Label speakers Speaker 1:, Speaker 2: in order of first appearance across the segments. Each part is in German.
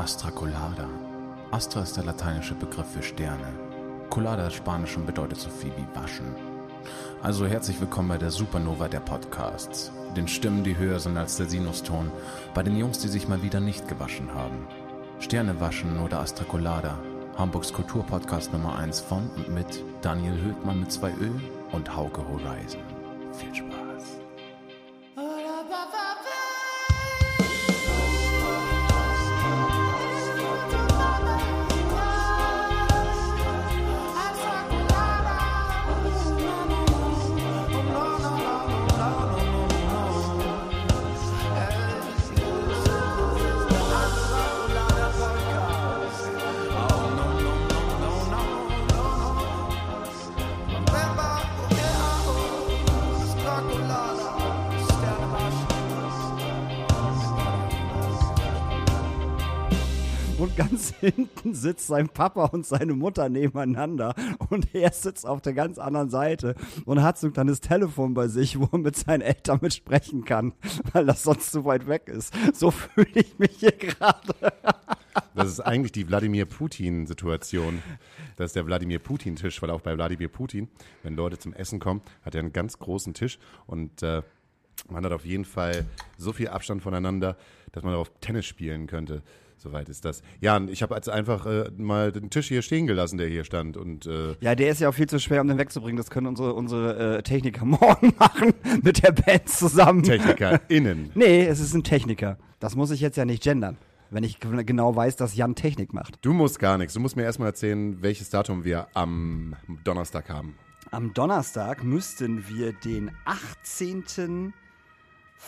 Speaker 1: Astra Colada. Astra ist der lateinische Begriff für Sterne. Colada ist Spanisch und bedeutet so viel wie waschen. Also herzlich willkommen bei der Supernova der Podcasts. Den Stimmen, die höher sind als der Sinuston. Bei den Jungs, die sich mal wieder nicht gewaschen haben. Sterne waschen oder Astra Colada. Hamburgs Kulturpodcast Nummer 1 von und mit Daniel Höhtmann mit zwei Ö und Hauke Horizon. Viel Spaß.
Speaker 2: Sitzt sein Papa und seine Mutter nebeneinander und er sitzt auf der ganz anderen Seite und hat so ein kleines Telefon bei sich, wo er mit seinen Eltern mit sprechen kann, weil das sonst zu weit weg ist. So fühle ich mich hier gerade.
Speaker 3: Das ist eigentlich die Wladimir Putin-Situation. Das ist der Wladimir Putin-Tisch, weil auch bei Wladimir Putin, wenn Leute zum Essen kommen, hat er einen ganz großen Tisch und äh, man hat auf jeden Fall so viel Abstand voneinander, dass man darauf Tennis spielen könnte. Soweit ist das. Ja, und ich habe jetzt einfach äh, mal den Tisch hier stehen gelassen, der hier stand. Und äh,
Speaker 2: Ja, der ist ja auch viel zu schwer, um den wegzubringen. Das können unsere, unsere äh, Techniker morgen machen mit der Band zusammen.
Speaker 3: TechnikerInnen.
Speaker 2: Nee, es ist ein Techniker. Das muss ich jetzt ja nicht gendern, wenn ich genau weiß, dass Jan Technik macht.
Speaker 3: Du musst gar nichts. Du musst mir erstmal erzählen, welches Datum wir am Donnerstag haben.
Speaker 2: Am Donnerstag müssten wir den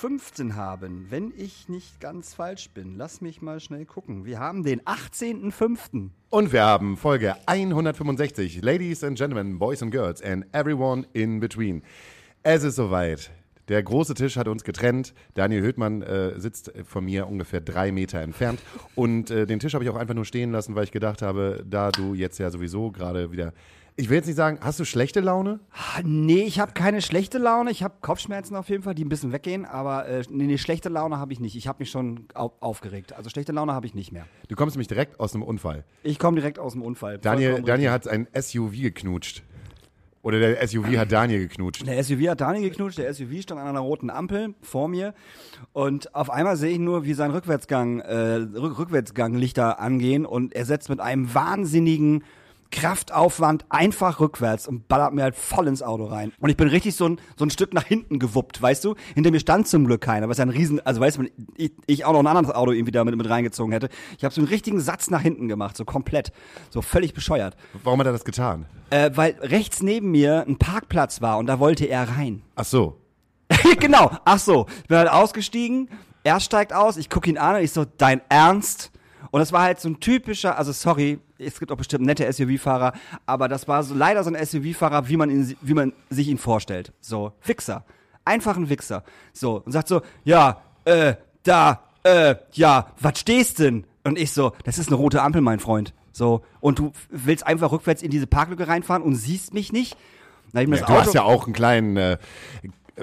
Speaker 2: 18.05. haben, wenn ich nicht ganz falsch bin. Lass mich mal schnell gucken. Wir haben den 18.05.
Speaker 3: Und wir haben Folge 165. Ladies and Gentlemen, Boys and Girls and everyone in between. Es ist soweit. Der große Tisch hat uns getrennt. Daniel Höhtmann äh, sitzt von mir ungefähr drei Meter entfernt. Und äh, den Tisch habe ich auch einfach nur stehen lassen, weil ich gedacht habe, da du jetzt ja sowieso gerade wieder. Ich will jetzt nicht sagen, hast du schlechte Laune?
Speaker 2: Nee, ich habe keine schlechte Laune. Ich habe Kopfschmerzen auf jeden Fall, die ein bisschen weggehen. Aber äh, nee, nee, schlechte Laune habe ich nicht. Ich habe mich schon au aufgeregt. Also schlechte Laune habe ich nicht mehr.
Speaker 3: Du kommst nämlich direkt aus einem Unfall.
Speaker 2: Ich komme direkt aus dem Unfall.
Speaker 3: Daniel, Daniel hat ein SUV geknutscht. Oder der SUV hat Daniel geknutscht.
Speaker 2: Der SUV hat Daniel geknutscht, der SUV stand an einer roten Ampel vor mir und auf einmal sehe ich nur, wie sein Rückwärtsgang, äh, Rück Rückwärtsganglichter angehen und er setzt mit einem wahnsinnigen Kraftaufwand einfach rückwärts und ballert mir halt voll ins Auto rein. Und ich bin richtig so ein, so ein Stück nach hinten gewuppt, weißt du? Hinter mir stand zum Glück keiner, was ja ein Riesen, also weißt du, ich, ich auch noch ein anderes Auto irgendwie damit mit reingezogen hätte. Ich habe so einen richtigen Satz nach hinten gemacht, so komplett, so völlig bescheuert.
Speaker 3: Warum hat er das getan?
Speaker 2: Äh, weil rechts neben mir ein Parkplatz war und da wollte er rein.
Speaker 3: Ach so.
Speaker 2: genau. Ach so, ich bin halt ausgestiegen. Er steigt aus, ich gucke ihn an und ich so, dein Ernst? Und das war halt so ein typischer, also sorry, es gibt auch bestimmt nette SUV-Fahrer, aber das war so leider so ein SUV-Fahrer, wie man ihn, wie man sich ihn vorstellt. So, Wichser. Einfach ein Wichser. So, und sagt so, ja, äh, da, äh, ja, was stehst denn? Und ich so, das ist eine rote Ampel, mein Freund. So, und du willst einfach rückwärts in diese Parklücke reinfahren und siehst mich nicht? Hab ich mir
Speaker 3: Ja,
Speaker 2: das
Speaker 3: du
Speaker 2: Auto
Speaker 3: hast ja auch einen kleinen äh,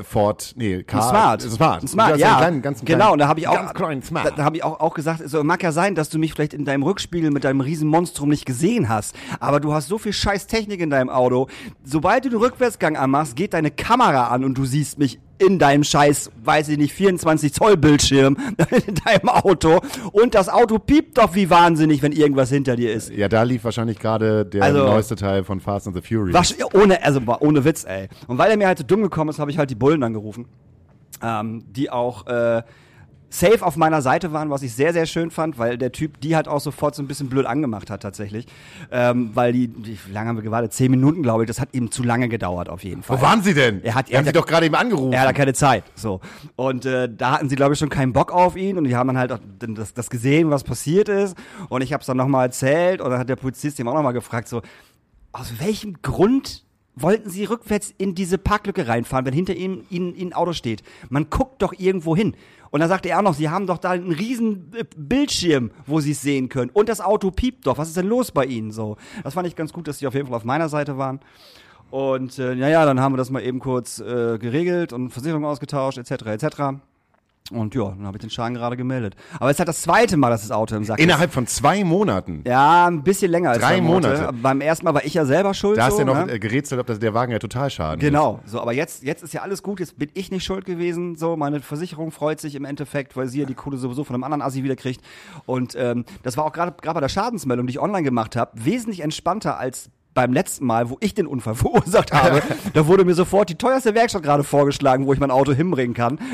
Speaker 3: Ford, nee, Car,
Speaker 2: ein Smart.
Speaker 3: Smart.
Speaker 2: Ein Smart, ja.
Speaker 3: einen kleinen, ganz
Speaker 2: genau,
Speaker 3: kleinen,
Speaker 2: und da habe ich auch,
Speaker 3: Smart.
Speaker 2: da, da habe ich auch, auch gesagt, so mag ja sein, dass du mich vielleicht in deinem Rückspiegel mit deinem riesen Monstrum nicht gesehen hast, aber du hast so viel scheiß Technik in deinem Auto. Sobald du den Rückwärtsgang anmachst, geht deine Kamera an und du siehst mich in deinem scheiß, weiß ich nicht, 24 Zoll Bildschirm in deinem Auto und das Auto piept doch wie wahnsinnig, wenn irgendwas hinter dir ist.
Speaker 3: ja, da lief wahrscheinlich gerade der
Speaker 2: Also-
Speaker 3: neueste Teil von Fast and the Furious.
Speaker 2: Wasch, ohne, also ohne Witz, ey. Und weil er mir halt so dumm gekommen ist, habe ich halt die Bullen angerufen. Ähm, die auch äh, safe auf meiner Seite waren, was ich sehr, sehr schön fand, weil der Typ die halt auch sofort so ein bisschen blöd angemacht hat tatsächlich. Ähm, weil die, die, wie lange haben wir gewartet? Zehn Minuten, glaube ich. Das hat ihm zu lange gedauert auf jeden Fall.
Speaker 3: Wo waren sie denn?
Speaker 2: Er hat- er
Speaker 3: haben sie
Speaker 2: hat-
Speaker 3: doch gerade eben angerufen.
Speaker 2: Er hat keine Zeit. So. Und äh, da hatten sie, glaube ich, schon keinen Bock auf ihn und die haben dann halt auch das, das gesehen, was passiert ist. Und ich habe es dann nochmal erzählt und dann hat der Polizist ihm auch nochmal gefragt, so, aus welchem Grund wollten sie rückwärts in diese Parklücke reinfahren, wenn hinter ihnen, ihnen ein Auto steht? Man guckt doch irgendwo hin. Und dann sagte er auch noch, sie haben doch da einen riesen äh, Bildschirm, wo sie es sehen können. Und das Auto piept doch. Was ist denn los bei ihnen so? Das fand ich ganz gut, dass sie auf jeden Fall auf meiner Seite waren. Und äh, naja, dann haben wir das mal eben kurz äh, geregelt und Versicherung ausgetauscht, etc., etc. Und ja, dann habe ich den Schaden gerade gemeldet. Aber es ist halt das zweite Mal, dass das Auto im Sack ist.
Speaker 3: Innerhalb von zwei Monaten.
Speaker 2: Ja, ein bisschen länger als
Speaker 3: Drei
Speaker 2: zwei
Speaker 3: Monate.
Speaker 2: Beim ersten Mal war ich ja selber schuld.
Speaker 3: Da hast
Speaker 2: so,
Speaker 3: du ja noch
Speaker 2: ne?
Speaker 3: äh, gerätselt, ob das der Wagen ja total schaden
Speaker 2: Genau, so, aber jetzt, jetzt ist ja alles gut, jetzt bin ich nicht schuld gewesen, so, meine Versicherung freut sich im Endeffekt, weil sie ja die Kohle sowieso von einem anderen Assi wieder kriegt. Und ähm, das war auch gerade gerade bei der Schadensmeldung, die ich online gemacht habe, wesentlich entspannter als beim letzten Mal, wo ich den Unfall verursacht habe, da wurde mir sofort die teuerste Werkstatt gerade vorgeschlagen, wo ich mein Auto hinbringen kann.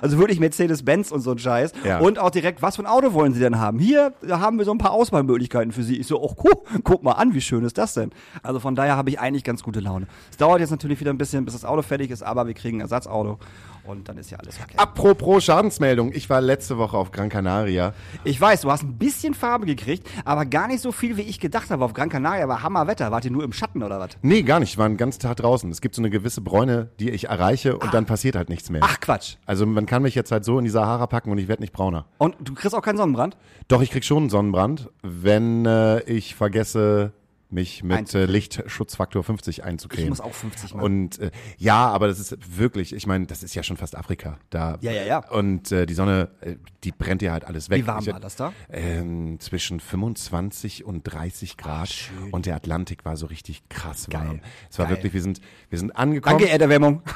Speaker 2: Also wirklich Mercedes-Benz und so ein Scheiß.
Speaker 3: Ja.
Speaker 2: Und auch direkt, was für ein Auto wollen Sie denn haben? Hier haben wir so ein paar Auswahlmöglichkeiten für Sie. Ich so, oh, guck, guck mal an, wie schön ist das denn? Also von daher habe ich eigentlich ganz gute Laune. Es dauert jetzt natürlich wieder ein bisschen, bis das Auto fertig ist, aber wir kriegen ein Ersatzauto und dann ist ja alles okay.
Speaker 3: Apropos Schadensmeldung, ich war letzte Woche auf Gran Canaria.
Speaker 2: Ich weiß, du hast ein bisschen Farbe gekriegt, aber gar nicht so viel, wie ich gedacht habe. Auf Gran Canaria war Hammerwetter. Wart ihr nur im Schatten oder was?
Speaker 3: Nee, gar nicht, ich war den ganzen Tag draußen. Es gibt so eine gewisse Bräune, die ich erreiche und dann passiert halt nichts mehr.
Speaker 2: Ach Quatsch.
Speaker 3: Also man kann mich jetzt halt so in die Sahara packen und ich werde nicht brauner.
Speaker 2: Und du kriegst auch keinen Sonnenbrand?
Speaker 3: Doch, ich krieg schon einen Sonnenbrand, wenn äh, ich vergesse, mich mit äh. Lichtschutzfaktor 50 einzucremen.
Speaker 2: Ich muss auch 50 machen.
Speaker 3: Und äh, ja, aber das ist wirklich, ich meine, das ist ja schon fast Afrika. Da,
Speaker 2: Ja, ja, ja.
Speaker 3: Und äh, die Sonne, äh, die brennt ja halt alles weg.
Speaker 2: Wie warm
Speaker 3: ich,
Speaker 2: war das da?
Speaker 3: Ähm, zwischen 25 und 30 Grad.
Speaker 2: schön.
Speaker 3: und der Atlantik war so richtig krass
Speaker 2: Geil.
Speaker 3: warm. Es war
Speaker 2: Geil.
Speaker 3: wirklich, wir sind, wir sind angekommen.
Speaker 2: Danke, Erderwärmung.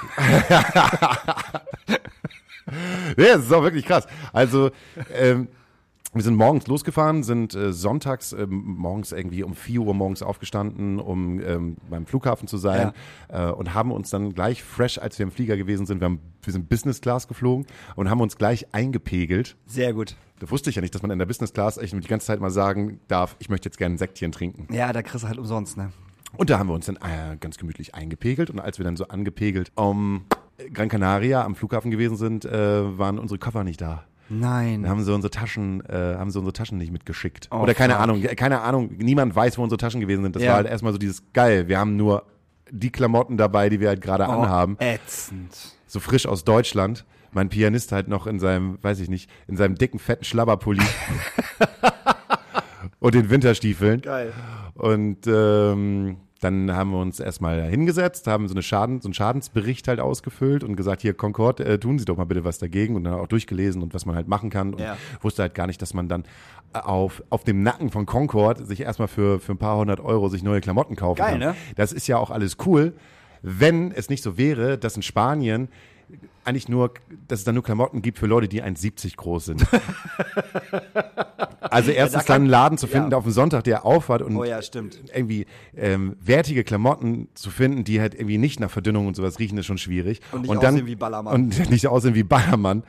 Speaker 3: Ja, das ist auch wirklich krass. Also, ähm, wir sind morgens losgefahren, sind äh, sonntags ähm, morgens irgendwie um 4 Uhr morgens aufgestanden, um ähm, beim Flughafen zu sein äh, und haben uns dann gleich fresh, als wir im Flieger gewesen sind, wir, haben, wir sind Business Class geflogen und haben uns gleich eingepegelt.
Speaker 2: Sehr gut.
Speaker 3: Da wusste ich ja nicht, dass man in der Business Class echt die ganze Zeit mal sagen darf, ich möchte jetzt gerne ein Sektchen trinken.
Speaker 2: Ja, da kriegst du halt umsonst, ne?
Speaker 3: Und da haben wir uns dann äh, ganz gemütlich eingepegelt. Und als wir dann so angepegelt um Gran Canaria am Flughafen gewesen sind, äh, waren unsere Koffer nicht da.
Speaker 2: Nein.
Speaker 3: Dann haben sie unsere Taschen, äh, haben sie unsere Taschen nicht mitgeschickt.
Speaker 2: Oh,
Speaker 3: Oder keine
Speaker 2: fuck.
Speaker 3: Ahnung, keine Ahnung, niemand weiß, wo unsere Taschen gewesen sind. Das
Speaker 2: Ja.
Speaker 3: war halt erstmal so dieses geil. Wir haben nur die Klamotten dabei, die wir halt gerade
Speaker 2: Oh,
Speaker 3: anhaben.
Speaker 2: Ätzend.
Speaker 3: So frisch aus Deutschland. Mein Pianist halt noch in seinem, weiß ich nicht, in seinem dicken, fetten Schlabberpulli. und den Winterstiefeln.
Speaker 2: Geil.
Speaker 3: Und ähm, dann haben wir uns erstmal hingesetzt, haben so, eine Schaden, so einen Schadensbericht halt ausgefüllt und gesagt, hier Concord, äh, tun Sie doch mal bitte was dagegen und dann auch durchgelesen und was man halt machen kann und
Speaker 2: Ja.
Speaker 3: wusste halt gar nicht, dass man dann auf, auf dem Nacken von Concord sich erstmal für, für ein paar hundert Euro sich neue Klamotten kaufen
Speaker 2: Geil,
Speaker 3: kann.
Speaker 2: ne?
Speaker 3: Das ist ja auch alles cool, wenn es nicht so wäre, dass in Spanien eigentlich nur, dass es dann nur Klamotten gibt für Leute, die 1,70 groß sind. also erstens
Speaker 2: kann-
Speaker 3: dann einen Laden zu finden,
Speaker 2: ja.
Speaker 3: auf dem Sonntag, der aufhat und
Speaker 2: Oh ja,
Speaker 3: irgendwie ähm, wertige Klamotten zu finden, die halt irgendwie nicht nach Verdünnung und sowas riechen, ist schon schwierig.
Speaker 2: Und nicht
Speaker 3: dann,
Speaker 2: aussehen wie Ballermann.
Speaker 3: Und nicht aussehen wie Ballermann.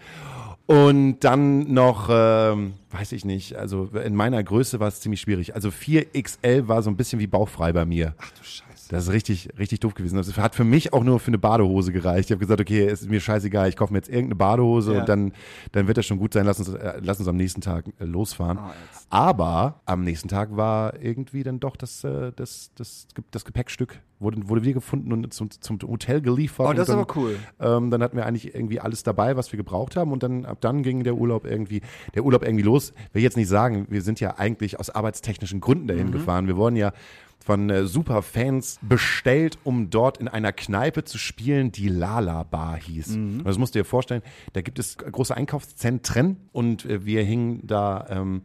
Speaker 3: Und dann noch, ähm, weiß ich nicht, also in meiner Größe war es ziemlich schwierig. Also 4XL war so ein bisschen wie bauchfrei bei mir. Ach du Scheiße. Das ist richtig, richtig doof gewesen. Das hat für mich auch nur für eine Badehose gereicht. Ich habe gesagt, okay, ist mir scheißegal, ich kaufe mir jetzt irgendeine Badehose
Speaker 2: Ja.
Speaker 3: und dann, dann wird das schon gut sein. Lass uns, äh, lass uns am nächsten Tag äh, losfahren.
Speaker 2: Ah, jetzt.
Speaker 3: Aber am nächsten Tag war irgendwie dann doch das, äh, das, das, das Gepäckstück wurde, wurde wieder gefunden und zum, zum Hotel geliefert.
Speaker 2: Oh, das
Speaker 3: und
Speaker 2: ist
Speaker 3: dann,
Speaker 2: aber cool.
Speaker 3: Ähm, dann hatten wir eigentlich irgendwie alles dabei, was wir gebraucht haben und dann ab dann ging der Urlaub irgendwie, der Urlaub irgendwie los. Will jetzt nicht sagen, wir sind ja eigentlich aus arbeitstechnischen Gründen dahin
Speaker 2: Mhm.
Speaker 3: gefahren. Wir wurden ja von äh, Superfans bestellt, um dort in einer Kneipe zu spielen, die Lala Bar hieß.
Speaker 2: Mhm.
Speaker 3: Und das musst du dir vorstellen, da gibt es große Einkaufszentren und äh, wir hingen da ähm,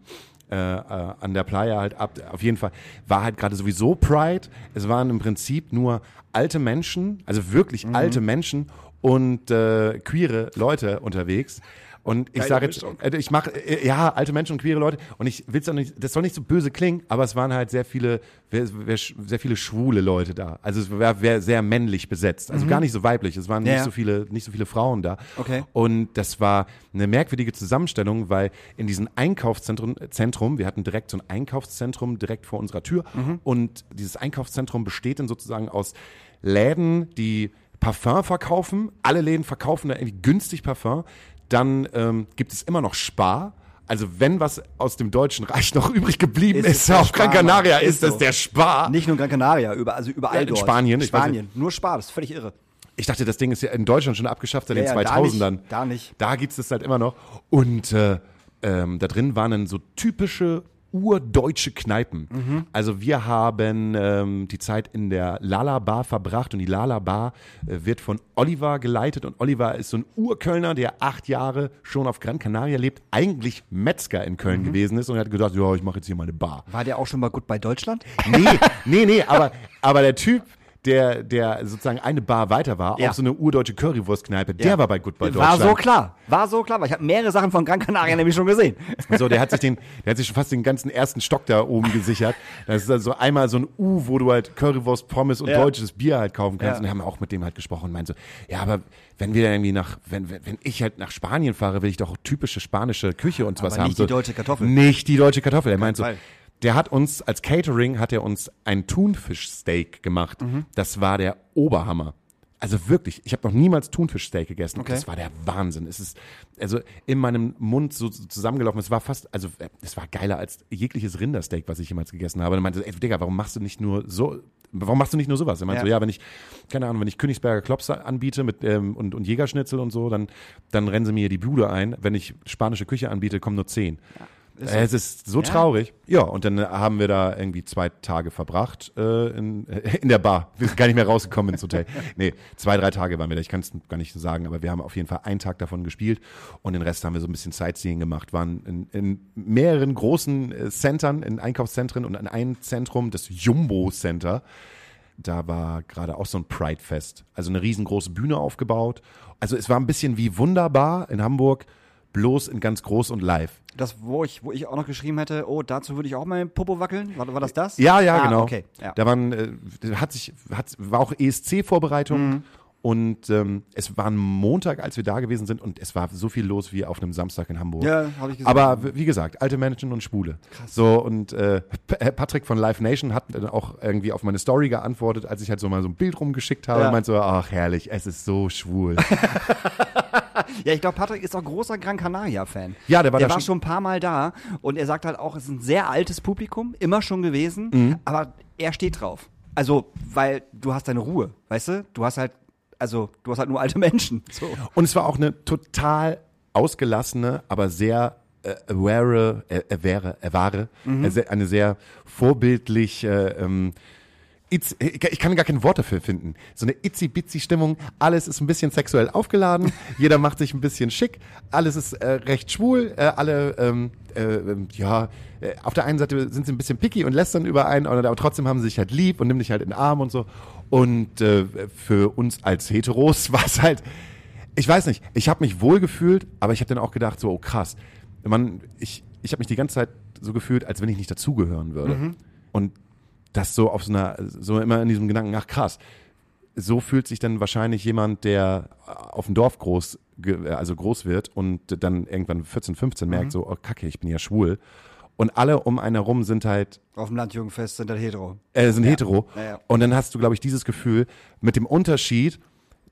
Speaker 3: äh, äh, an der Playa halt ab. Auf jeden Fall war halt gerade sowieso Pride. Es waren im Prinzip nur alte Menschen, also wirklich
Speaker 2: Mhm.
Speaker 3: alte Menschen und äh, queere Leute unterwegs. Und ich sage jetzt, äh, ich mache, äh, ja, alte Menschen und queere Leute. Und ich will's auch nicht, das soll nicht so böse klingen, aber es waren halt sehr viele, sehr viele schwule Leute da. Also es war, war sehr männlich besetzt. Also gar nicht so weiblich. Es waren
Speaker 2: Mhm. Ja,
Speaker 3: nicht so viele, nicht so viele Frauen da.
Speaker 2: Okay.
Speaker 3: Und das war eine merkwürdige Zusammenstellung, weil in diesem Einkaufszentrum, Zentrum, wir hatten direkt so ein Einkaufszentrum direkt vor unserer Tür.
Speaker 2: Mhm.
Speaker 3: Und dieses Einkaufszentrum besteht dann sozusagen aus Läden, die Parfum verkaufen. Alle Läden verkaufen da irgendwie günstig Parfum. Dann ähm, gibt es immer noch Spar. Also wenn was aus dem Deutschen Reich noch übrig geblieben
Speaker 2: Ist
Speaker 3: ist,
Speaker 2: es
Speaker 3: auf Gran. Canaria,
Speaker 2: Ist
Speaker 3: ist das
Speaker 2: so.
Speaker 3: der Spar.
Speaker 2: Nicht nur Gran Canaria, über, also überall
Speaker 3: Ja, in
Speaker 2: dort.
Speaker 3: Spanien,
Speaker 2: Spanien. Nur Spar, das ist völlig irre.
Speaker 3: Ich dachte, das Ding ist ja in Deutschland schon abgeschafft seit
Speaker 2: Ja,
Speaker 3: den
Speaker 2: ja, da
Speaker 3: 2000ern.
Speaker 2: nicht, da nicht.
Speaker 3: Da gibt's das halt immer noch. Und äh, ähm, da drin waren dann so typische urdeutsche Kneipen. Also wir haben ähm, die Zeit in der Lala Bar verbracht und die Lala Bar äh, wird von Oliver geleitet und Oliver ist so ein Urkölner, der acht Jahre schon auf Gran Canaria lebt, eigentlich Metzger in Köln gewesen ist und hat gedacht, ja, ich mache jetzt hier mal eine Bar.
Speaker 2: War der auch schon mal gut bei Deutschland?
Speaker 3: Nee, nee, nee, aber, aber der Typ, der, der sozusagen eine Bar weiter war,
Speaker 2: Ja.
Speaker 3: auch so eine urdeutsche Currywurstkneipe, der war bei Goodbye
Speaker 2: War
Speaker 3: Deutschland.
Speaker 2: so klar. War so klar, weil ich habe mehrere Sachen von Gran Canaria nämlich schon gesehen.
Speaker 3: So, der hat sich den, der hat sich schon fast den ganzen ersten Stock da oben gesichert. Das ist also einmal so ein U, wo du halt Currywurst, Pommes und
Speaker 2: Ja.
Speaker 3: deutsches Bier halt kaufen kannst.
Speaker 2: Ja.
Speaker 3: Und wir haben auch mit dem halt gesprochen und meinte so, ja, aber wenn wir irgendwie nach, wenn, wenn, wenn ich halt nach Spanien fahre, will ich doch typische spanische Küche und sowas
Speaker 2: Aber
Speaker 3: haben.
Speaker 2: nicht
Speaker 3: so,
Speaker 2: die deutsche Kartoffel.
Speaker 3: Nicht die deutsche Kartoffel. Er meint so,
Speaker 2: Fall.
Speaker 3: Der hat uns als Catering hat er uns ein Thunfischsteak gemacht.
Speaker 2: Mhm.
Speaker 3: Das war der Oberhammer. Also wirklich, ich habe noch niemals Thunfischsteak gegessen.
Speaker 2: Okay.
Speaker 3: Das war der Wahnsinn. Es ist also in meinem Mund so so zusammengelaufen. Es war fast, also äh, es war geiler als jegliches Rindersteak, was ich jemals gegessen habe. Und er meinte, ey, Digga, warum machst du nicht nur so, warum machst du nicht nur sowas? Er meinte
Speaker 2: Ja.
Speaker 3: so, ja, wenn ich, keine Ahnung, wenn ich Königsberger Klops anbiete mit ähm, und, und Jägerschnitzel und so, dann, dann rennen sie mir die Bude ein. Wenn ich spanische Küche anbiete, kommen nur zehn. Es ist so
Speaker 2: Ja.
Speaker 3: traurig. Ja, und dann haben wir da irgendwie zwei Tage verbracht äh, in, äh, in der Bar. Wir sind gar nicht mehr rausgekommen ins Hotel. Nee, zwei, drei Tage waren wir da. Ich kann es gar nicht sagen, aber wir haben auf jeden Fall einen Tag davon gespielt und den Rest haben wir so ein bisschen Sightseeing gemacht. Waren in, in mehreren großen äh, Centern, in Einkaufszentren und in einem Zentrum, das Jumbo Center. Da war gerade auch so ein Pride-Fest. Also eine riesengroße Bühne aufgebaut. Also es war ein bisschen wie wunderbar in Hamburg, bloß in ganz groß und live.
Speaker 2: Das, wo ich, wo ich auch noch geschrieben hätte, oh, dazu würde ich auch mal Popo wackeln. War, war das das?
Speaker 3: Ja, ja,
Speaker 2: ah,
Speaker 3: genau.
Speaker 2: Okay, ja.
Speaker 3: Da waren, äh, hat sich, hat, war auch ESC-Vorbereitung
Speaker 2: Mhm.
Speaker 3: und ähm, es war ein Montag, als wir da gewesen sind und es war so viel los wie auf einem Samstag in Hamburg.
Speaker 2: Ja, habe ich gesehen.
Speaker 3: Aber wie gesagt, alte Menschen und Schwule. So und äh, äh, Patrick von Live Nation hat dann auch irgendwie auf meine Story geantwortet, als ich halt so mal so ein Bild rumgeschickt habe
Speaker 2: Ja.
Speaker 3: und meinte so, ach herrlich, es ist so schwul.
Speaker 2: Ja, ich glaube, Patrick ist auch großer Gran Canaria-Fan.
Speaker 3: Ja, der war
Speaker 2: der
Speaker 3: da
Speaker 2: war
Speaker 3: schon-
Speaker 2: ein paar Mal da und er sagt halt auch, es ist ein sehr altes Publikum, immer schon gewesen,
Speaker 3: Mhm.
Speaker 2: aber er steht drauf. Also, weil du hast deine Ruhe, weißt du? Du hast halt, also, du hast halt nur alte Menschen. So.
Speaker 3: Und es war auch eine total ausgelassene, aber sehr äh, aware, äh, aware, aware
Speaker 2: Mhm.
Speaker 3: äh, eine sehr vorbildlich, äh, ähm, itz- ich kann gar kein Wort dafür finden. So eine itzy-bitzy-Stimmung. Alles ist ein bisschen sexuell aufgeladen. Jeder macht sich ein bisschen schick. Alles ist äh, recht schwul. Äh, alle, ähm, äh, ähm, ja, äh, auf der einen Seite sind sie ein bisschen picky und lästern über einen, aber trotzdem haben sie sich halt lieb und nehmen dich halt in den Arm und so. Und äh, für uns als Heteros war es halt, ich weiß nicht, ich habe mich wohl gefühlt, aber ich habe dann auch gedacht, so, oh krass, man, ich, ich habe mich die ganze Zeit so gefühlt, als wenn ich nicht dazugehören würde. Und das so auf so einer, so immer in diesem Gedanken, ach krass, so fühlt sich dann wahrscheinlich jemand, der auf dem Dorf groß, also groß wird und dann irgendwann 14, 15 merkt, so, oh kacke, ich bin ja schwul. Und alle um einen herum sind halt
Speaker 2: Auf dem Landjugendfest sind halt hetero.
Speaker 3: äh, sind hetero.
Speaker 2: Ja, ja.
Speaker 3: Und dann hast du, glaube ich, dieses Gefühl mit dem Unterschied,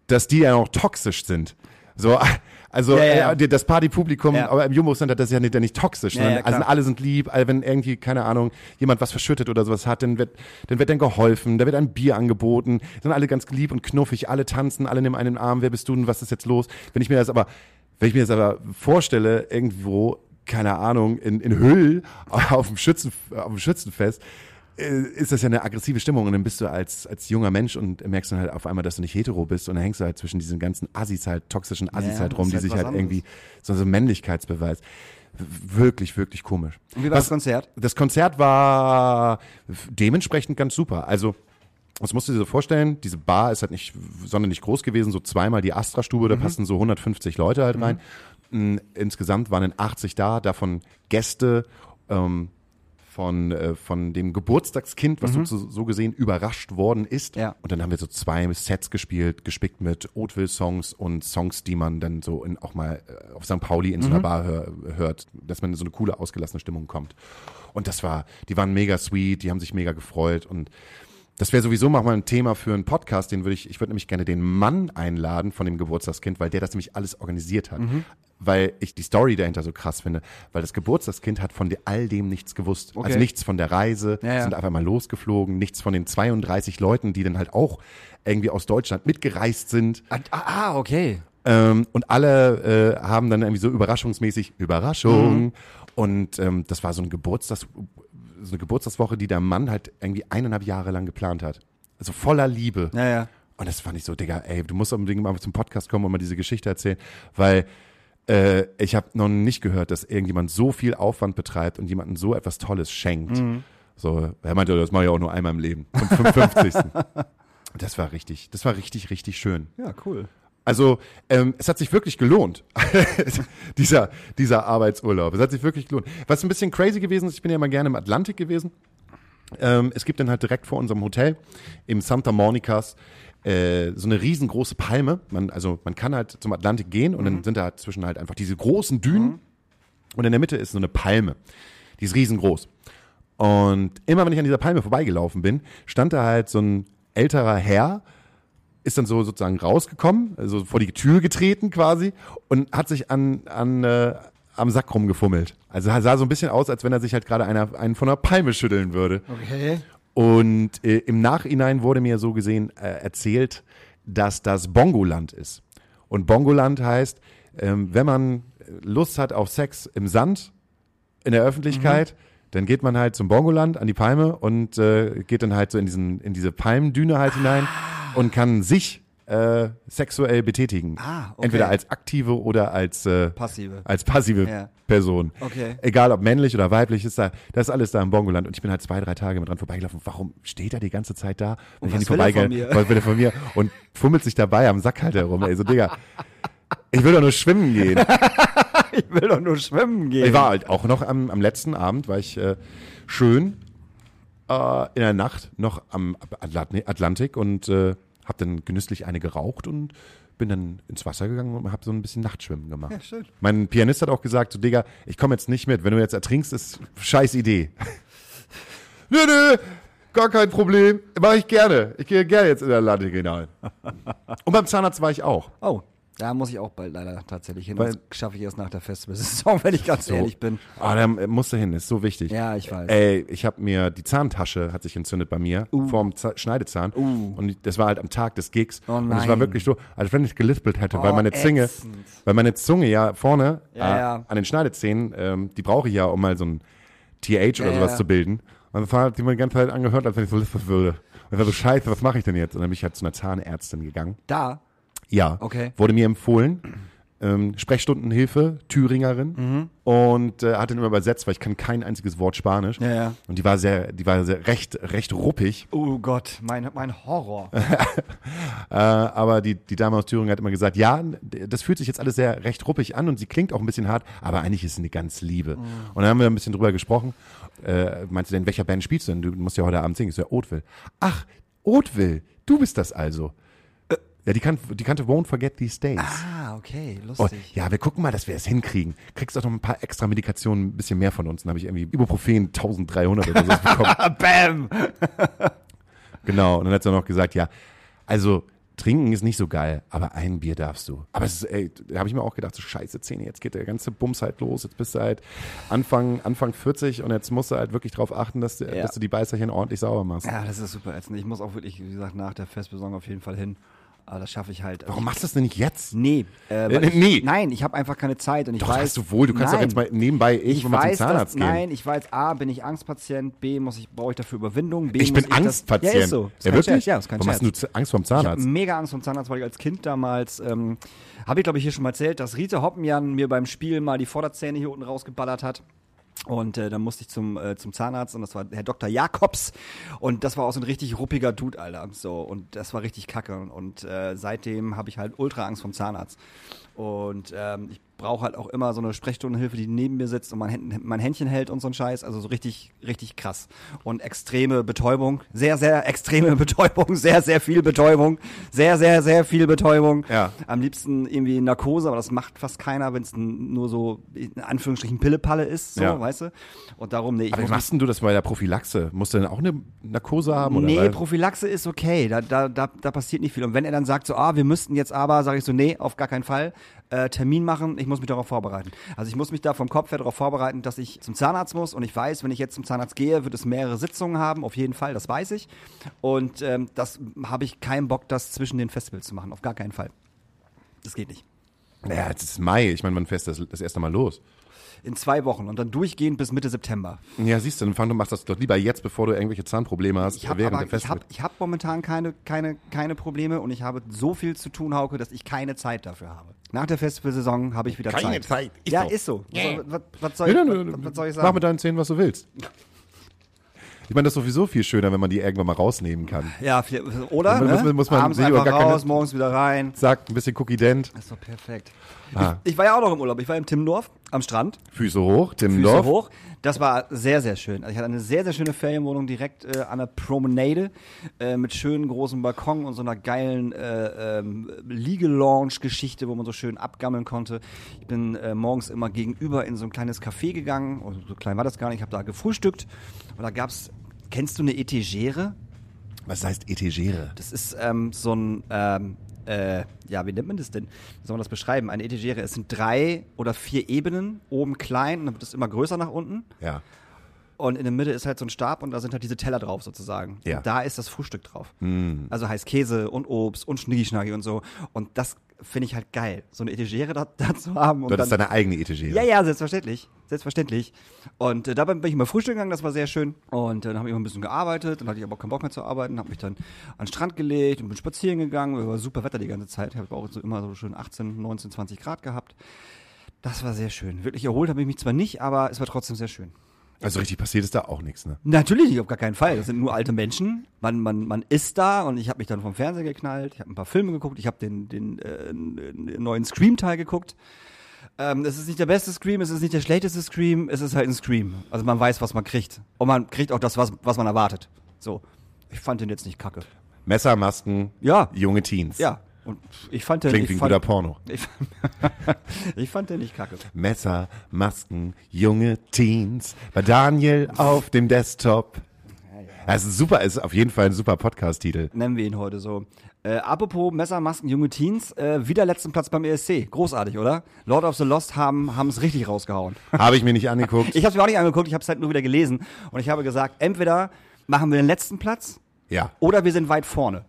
Speaker 3: dass die ja auch toxisch sind. So, also
Speaker 2: Ja, ja.
Speaker 3: Äh, das Partypublikum,
Speaker 2: Ja.
Speaker 3: aber im Jumbo Center, das ist ja nicht, nicht toxisch,
Speaker 2: klar.
Speaker 3: also alle sind lieb, wenn irgendwie, keine Ahnung, jemand was verschüttet oder sowas hat, dann wird, dann wird dann geholfen, da wird ein Bier angeboten, sind alle ganz lieb und knuffig, alle tanzen, alle nehmen einen Arm, wer bist du denn, was ist jetzt los? Wenn ich mir das aber, wenn ich mir das aber vorstelle, irgendwo, keine Ahnung, in, in Hüll auf dem, Schützen, auf dem Schützenfest, ist das ja eine aggressive Stimmung und dann bist du als, als junger Mensch und merkst dann halt auf einmal, dass du nicht hetero bist und dann hängst du halt zwischen diesen ganzen Assis halt, toxischen Assis
Speaker 2: Ja,
Speaker 3: halt rum, die
Speaker 2: halt
Speaker 3: sich halt
Speaker 2: anderes.
Speaker 3: irgendwie, so, so Männlichkeitsbeweis. Wirklich, wirklich komisch.
Speaker 2: Und wie war
Speaker 3: Was-
Speaker 2: das Konzert?
Speaker 3: Das Konzert war dementsprechend ganz super. Also, das musst du dir so vorstellen, diese Bar ist halt nicht sonderlich groß gewesen, so zweimal die Astra-Stube,
Speaker 2: Mhm.
Speaker 3: da passen so 150 Leute halt rein. Mm, Insgesamt waren dann 80 da, davon Gäste ähm, von, äh, von dem Geburtstagskind, was so, so gesehen überrascht worden ist.
Speaker 2: Mhm. Ja.
Speaker 3: Und dann haben wir so zwei Sets gespielt, gespickt mit Hauteville-Songs und Songs, die man dann so in, auch mal äh, auf St. Pauli in so einer
Speaker 2: Mhm.
Speaker 3: Bar hör, hört, dass man in so eine coole, ausgelassene Stimmung kommt. Und das war, die waren mega sweet, die haben sich mega gefreut und das wäre sowieso mal ein Thema für einen Podcast, den würde ich, ich würde nämlich gerne den Mann einladen von dem Geburtstagskind, weil der das nämlich alles organisiert hat.
Speaker 2: Mhm.
Speaker 3: Weil ich die Story dahinter so krass finde, weil das Geburtstagskind hat von all dem nichts gewusst.
Speaker 2: Okay.
Speaker 3: Also nichts von der Reise,
Speaker 2: Ja, ja.
Speaker 3: sind einfach mal losgeflogen, nichts von den 32 Leuten, die dann halt auch irgendwie aus Deutschland mitgereist sind.
Speaker 2: Ah, ah, okay.
Speaker 3: Ähm, und alle äh, haben dann irgendwie so überraschungsmäßig Überraschung.
Speaker 2: Mhm.
Speaker 3: Und ähm, das war so ein Geburtstags, so eine Geburtstagswoche, die der Mann halt irgendwie eineinhalb Jahre lang geplant hat. Also voller Liebe.
Speaker 2: Ja, ja.
Speaker 3: Und das fand ich so, Digga, ey, du musst unbedingt mal zum Podcast kommen und mal diese Geschichte erzählen, weil äh, ich habe noch nicht gehört, dass irgendjemand so viel Aufwand betreibt und jemandem so etwas Tolles schenkt.
Speaker 2: Mhm.
Speaker 3: So, er meinte, das mache ich auch nur einmal im Leben. Zum 55. das war richtig, das war richtig, richtig schön.
Speaker 2: Ja, cool.
Speaker 3: Also ähm, es hat sich wirklich gelohnt, dieser, dieser Arbeitsurlaub. Es hat sich wirklich gelohnt. Was ein bisschen crazy gewesen ist, ich bin ja immer gerne im Atlantik gewesen. Ähm, es gibt dann halt direkt vor unserem Hotel im Santa Monicas äh, so eine riesengroße Palme. Man, also man kann halt zum Atlantik gehen und dann sind da zwischen halt einfach diese großen Dünen und in der Mitte ist so eine Palme. Die ist riesengroß. Und immer wenn ich an dieser Palme vorbeigelaufen bin, stand da halt so ein älterer Herr, ist dann so sozusagen rausgekommen, also vor die Tür getreten quasi und hat sich an, an äh, am Sack rumgefummelt. Also sah so ein bisschen aus, als wenn er sich halt gerade einer, einen von einer Palme schütteln würde.
Speaker 2: Okay.
Speaker 3: Und äh, im Nachhinein wurde mir so gesehen äh, erzählt, dass das Bongoland ist. Und Bongoland heißt, ähm, wenn man Lust hat auf Sex im Sand in der Öffentlichkeit, dann geht man halt zum Bongoland an die Palme und äh, geht dann halt so in diesen in diese Palmendüne halt hinein und kann sich äh, sexuell betätigen.
Speaker 2: Ah, okay.
Speaker 3: Entweder als aktive oder als äh,
Speaker 2: Passive.
Speaker 3: als passive
Speaker 2: Ja.
Speaker 3: Person.
Speaker 2: Okay.
Speaker 3: Egal ob männlich oder weiblich, ist da, das ist alles da im Bongoland. Und ich bin halt zwei, drei Tage mit dran vorbeigelaufen. Warum steht er die ganze Zeit da?
Speaker 2: Und
Speaker 3: ich an
Speaker 2: was will er von mir?
Speaker 3: Was will er von mir? Und fummelt sich dabei am Sack halt herum. Ey, so, Digga, ich will doch nur schwimmen gehen.
Speaker 2: Ich will doch nur schwimmen gehen.
Speaker 3: Ich war halt auch noch am, am letzten Abend, war ich äh, schön äh, in der Nacht noch am Atlant- Atlantik und äh, habe dann genüsslich eine geraucht und bin dann ins Wasser gegangen und habe so ein bisschen Nachtschwimmen gemacht.
Speaker 2: Ja, schön.
Speaker 3: Mein Pianist hat auch gesagt, so Digga, ich komme jetzt nicht mit. Wenn du jetzt ertrinkst, ist scheiß Idee. nö, nö, gar kein Problem. Mache ich gerne. Ich gehe gerne jetzt in der Atlantik hinein. Und beim Zahnarzt war ich auch.
Speaker 2: Oh, da muss ich auch bald leider tatsächlich hin.
Speaker 3: Weil-
Speaker 2: das schaffe ich erst nach der Festivalsaison, wenn ich ganz ehrlich bin.
Speaker 3: Ah, da musst du hin, ist so wichtig.
Speaker 2: Ja, ich weiß.
Speaker 3: Ey, ich habe mir, die Zahntasche hat sich entzündet bei mir, vorm Z Schneidezahn. Und das war halt am Tag des Gigs.
Speaker 2: Uh. Oh
Speaker 3: und es war
Speaker 2: nein.
Speaker 3: wirklich so, als wenn ich gelispelt hätte, weil
Speaker 2: Oh,
Speaker 3: meine Zunge, weil meine Zunge ja vorne
Speaker 2: Ja,
Speaker 3: äh,
Speaker 2: ja.
Speaker 3: an den Schneidezähnen, ähm, die brauche ich ja, um mal so ein TH oder
Speaker 2: Ja,
Speaker 3: sowas zu bilden. Und das hat sich mir die ganze Zeit angehört, als wenn ich so lispeln würde. Und ich war so, scheiße, was mache ich denn jetzt? Und dann bin ich halt zu einer Zahnärztin gegangen.
Speaker 2: Da,
Speaker 3: Ja.
Speaker 2: Okay.
Speaker 3: Wurde mir empfohlen. Ähm, Sprechstundenhilfe, Thüringerin.
Speaker 2: Mhm.
Speaker 3: Und äh, hat dann immer übersetzt, weil ich kann kein einziges Wort Spanisch.
Speaker 2: Ja, ja.
Speaker 3: Und die war sehr, die war sehr recht, recht ruppig.
Speaker 2: oh Gott, mein, mein Horror.
Speaker 3: Äh, aber die, die Dame aus Thüringen hat immer gesagt, ja, das fühlt sich jetzt alles sehr recht ruppig an und sie klingt auch ein bisschen hart, aber eigentlich ist sie eine ganz Liebe.
Speaker 2: Mhm.
Speaker 3: Und dann haben wir ein bisschen drüber gesprochen. Äh, meinst du denn, welcher Band spielst du denn? Du musst ja heute Abend singen. Ich so, ja, Oatville. Ach, Oatville, du bist das also. Ja, die, kan die kannte Won't Forget These Days.
Speaker 2: ah, okay,
Speaker 3: Oh,
Speaker 2: lustig.
Speaker 3: ja, wir gucken mal, dass wir es hinkriegen. Kriegst auch noch ein paar extra Medikationen, ein bisschen mehr von uns. Dann habe ich irgendwie Ibuprofen 1300 oder so bekommen.
Speaker 2: Bam!
Speaker 3: genau. Und dann hat sie noch gesagt, ja, also trinken ist nicht so geil, aber ein Bier darfst du. Aber es ist, ey, da habe ich mir auch gedacht, so scheiße Zähne, jetzt geht der ganze Bums halt los. Jetzt bist du halt Anfang, Anfang 40 und jetzt musst du halt wirklich drauf achten, dass du,
Speaker 2: Ja.
Speaker 3: dass du die Beißerchen ordentlich sauber machst.
Speaker 2: Ja, das ist super ätzend. Ich muss auch wirklich, wie gesagt, nach der Festbesorgung auf jeden Fall hin. Aber das schaffe ich halt. Also
Speaker 3: Warum machst du das denn nicht jetzt?
Speaker 2: Nee. Äh,
Speaker 3: Äh,
Speaker 2: ich,
Speaker 3: nee.
Speaker 2: Nein, ich habe einfach keine Zeit und ich
Speaker 3: Doch,
Speaker 2: weiß.
Speaker 3: hast du wohl. Du kannst
Speaker 2: nein.
Speaker 3: doch jetzt mal nebenbei
Speaker 2: Ich
Speaker 3: irgendwann mal zum Zahnarzt
Speaker 2: dass,
Speaker 3: gehen.
Speaker 2: nein, ich weiß, A, bin ich Angstpatient, B, muss ich, brauche ich dafür Überwindung, B,
Speaker 3: ich bin
Speaker 2: das-
Speaker 3: Angstpatient.
Speaker 2: Ja, ist so. Ist
Speaker 3: ja wirklich?
Speaker 2: Scherz. Ja, ist kein
Speaker 3: Warum hast du
Speaker 2: Scherz.
Speaker 3: Angst vorm
Speaker 2: Ich habe
Speaker 3: Zahnarzt?
Speaker 2: mega Angst vom Zahnarzt, weil ich als Kind damals, ähm, habe ich glaube ich hier schon mal erzählt, dass Rita Hoppenjan mir beim Spiel mal die Vorderzähne hier unten rausgeballert hat. Und äh, dann musste ich zum, äh, zum Zahnarzt und das war Herr Dr. Jakobs. Und das war auch so ein richtig ruppiger Dude, Alter. So, und das war richtig kacke. Und äh, seitdem habe ich halt ultra Angst vom Zahnarzt. Und ähm, ich brauche halt auch immer so eine Sprechstundenhilfe, die neben mir sitzt und mein, mein Händchen hält und so ein Scheiß. Also so richtig, richtig krass. Und extreme Betäubung. Sehr, sehr extreme Betäubung. Sehr, sehr viel Betäubung. Sehr, sehr, sehr viel Betäubung.
Speaker 3: Ja.
Speaker 2: Am liebsten irgendwie Narkose, aber das macht fast keiner, wenn es nur so in Anführungsstrichen Pillepalle ist, so,
Speaker 3: Ja.
Speaker 2: weißt du? Und darum, nee, ich
Speaker 3: Aber wie machst denn du das bei der Prophylaxe? Musst du denn auch eine Narkose haben? Oder
Speaker 2: Nee,
Speaker 3: was?
Speaker 2: Prophylaxe ist okay, da, da, da, da passiert nicht viel. Und wenn er dann sagt so, ah, wir müssten jetzt aber, sage ich so, nee, auf gar keinen Fall, äh, Termin machen, ich muss mich darauf vorbereiten. Also ich muss mich da vom Kopf her darauf vorbereiten, dass ich zum Zahnarzt muss und ich weiß, wenn ich jetzt zum Zahnarzt gehe, wird es mehrere Sitzungen haben, auf jeden Fall, das weiß ich. Und ähm, das habe ich keinen Bock, das zwischen den Festivals zu machen, auf gar keinen Fall. Das geht nicht.
Speaker 3: Naja, es ist Mai. Ich meine, man fährt das, das erste Mal los.
Speaker 2: In zwei Wochen und dann durchgehend bis Mitte September.
Speaker 3: Ja, siehst du, dann du machst das doch lieber jetzt, bevor du irgendwelche Zahnprobleme hast,
Speaker 2: Ich habe
Speaker 3: während
Speaker 2: aber
Speaker 3: der
Speaker 2: hab,
Speaker 3: Festival.
Speaker 2: ich hab momentan keine, keine, keine Probleme und ich habe so viel zu tun, Hauke, dass ich keine Zeit dafür habe. Nach der Festivalsaison habe ich wieder
Speaker 3: Keine
Speaker 2: Zeit.
Speaker 3: Zeit, ist
Speaker 2: ja,
Speaker 3: so.
Speaker 2: ist so.
Speaker 3: Yeah.
Speaker 2: Was, was, soll was, was soll ich
Speaker 3: Mach
Speaker 2: sagen?
Speaker 3: mit deinen Zähnen, was du willst. Ich meine, das ist sowieso viel schöner, wenn man die irgendwann mal rausnehmen kann.
Speaker 2: Ja, viel, oder?
Speaker 3: Muss man-
Speaker 2: ne?
Speaker 3: muss man
Speaker 2: Abends einfach
Speaker 3: gar keine-
Speaker 2: raus, morgens wieder rein.
Speaker 3: Sagt ein bisschen Cookie Dent,
Speaker 2: Das ist doch perfekt.
Speaker 3: Ah.
Speaker 2: Ich, ich war ja auch noch im Urlaub. Ich war im Timmendorf am Strand.
Speaker 3: Füße hoch,
Speaker 2: Füße
Speaker 3: Timmendorf.
Speaker 2: hoch. Das war sehr, sehr schön. Also ich hatte eine sehr, sehr schöne Ferienwohnung direkt äh, an der Promenade äh, mit schönen großen Balkon und so einer geilen äh, ähm, Liege-Lounge-Geschichte, wo man so schön abgammeln konnte. Ich bin äh, morgens immer gegenüber in so ein kleines Café gegangen. Und so klein war das gar nicht. Ich habe da gefrühstückt. Und da gab's, kennst du eine Etagere?
Speaker 3: Was heißt Etegere?
Speaker 2: Das ist ähm, so ein, ähm, äh, ja, wie nennt man das denn? Wie soll man das beschreiben? Eine Etagere, es sind drei oder vier Ebenen, oben klein und dann wird es immer größer nach unten.
Speaker 3: Ja.
Speaker 2: Und in der Mitte ist halt so ein Stab und da sind halt diese Teller drauf sozusagen.
Speaker 3: Ja.
Speaker 2: Und da ist das Frühstück drauf. Also heißt Käse und Obst und Schnicki-Schnacki und so. Und das finde ich halt geil, so eine Etagere da, da zu haben. Und
Speaker 3: Du hattest deine eigene Etegere.
Speaker 2: ja, ja, selbstverständlich. Selbstverständlich. Und äh, dabei bin ich immer Frühstück gegangen, das war sehr schön. Und äh, dann habe ich immer ein bisschen gearbeitet, dann hatte ich aber auch keinen Bock mehr zu arbeiten, habe mich dann an den Strand gelegt und bin spazieren gegangen. War super Wetter die ganze Zeit. Ich habe auch so immer so schön 18, 19, 20 Grad gehabt. Das war sehr schön. Wirklich erholt habe ich mich zwar nicht, aber es war trotzdem sehr schön.
Speaker 3: Also richtig passiert ist da auch nichts, ne?
Speaker 2: Natürlich nicht, auf gar keinen Fall. Das sind nur alte Menschen. Man, man, man ist da und ich habe mich dann vom Fernseher geknallt. Ich habe ein paar Filme geguckt. Ich habe den, den, äh, neuen Scream-Teil geguckt. Ähm, es ist nicht der beste Scream, es ist nicht der schlechteste Scream, es ist halt ein Scream. Also man weiß, was man kriegt. Und man kriegt auch das, was, was man erwartet. So. Ich fand den jetzt nicht kacke.
Speaker 3: Messer, Masken,
Speaker 2: Ja.
Speaker 3: junge Teens.
Speaker 2: Ja. Und ich fand den.
Speaker 3: Klingt wie ein
Speaker 2: fand,
Speaker 3: guter Porno.
Speaker 2: Ich, ich fand den nicht kacke.
Speaker 3: Messer, Masken, junge Teens. Bei Daniel auf dem Desktop. Das ist super, ist auf jeden Fall ein super Podcast-Titel.
Speaker 2: Nennen wir ihn heute so. Äh, apropos Messer, Masken, junge Teens, äh, wieder letzten Platz beim ESC. Großartig, oder? Lord of the Lost haben es richtig rausgehauen.
Speaker 3: Habe ich mir nicht angeguckt.
Speaker 2: Ich habe es mir auch nicht angeguckt, ich habe es halt nur wieder gelesen. Und ich habe gesagt, entweder machen wir den letzten Platz
Speaker 3: ja.
Speaker 2: oder wir sind weit vorne.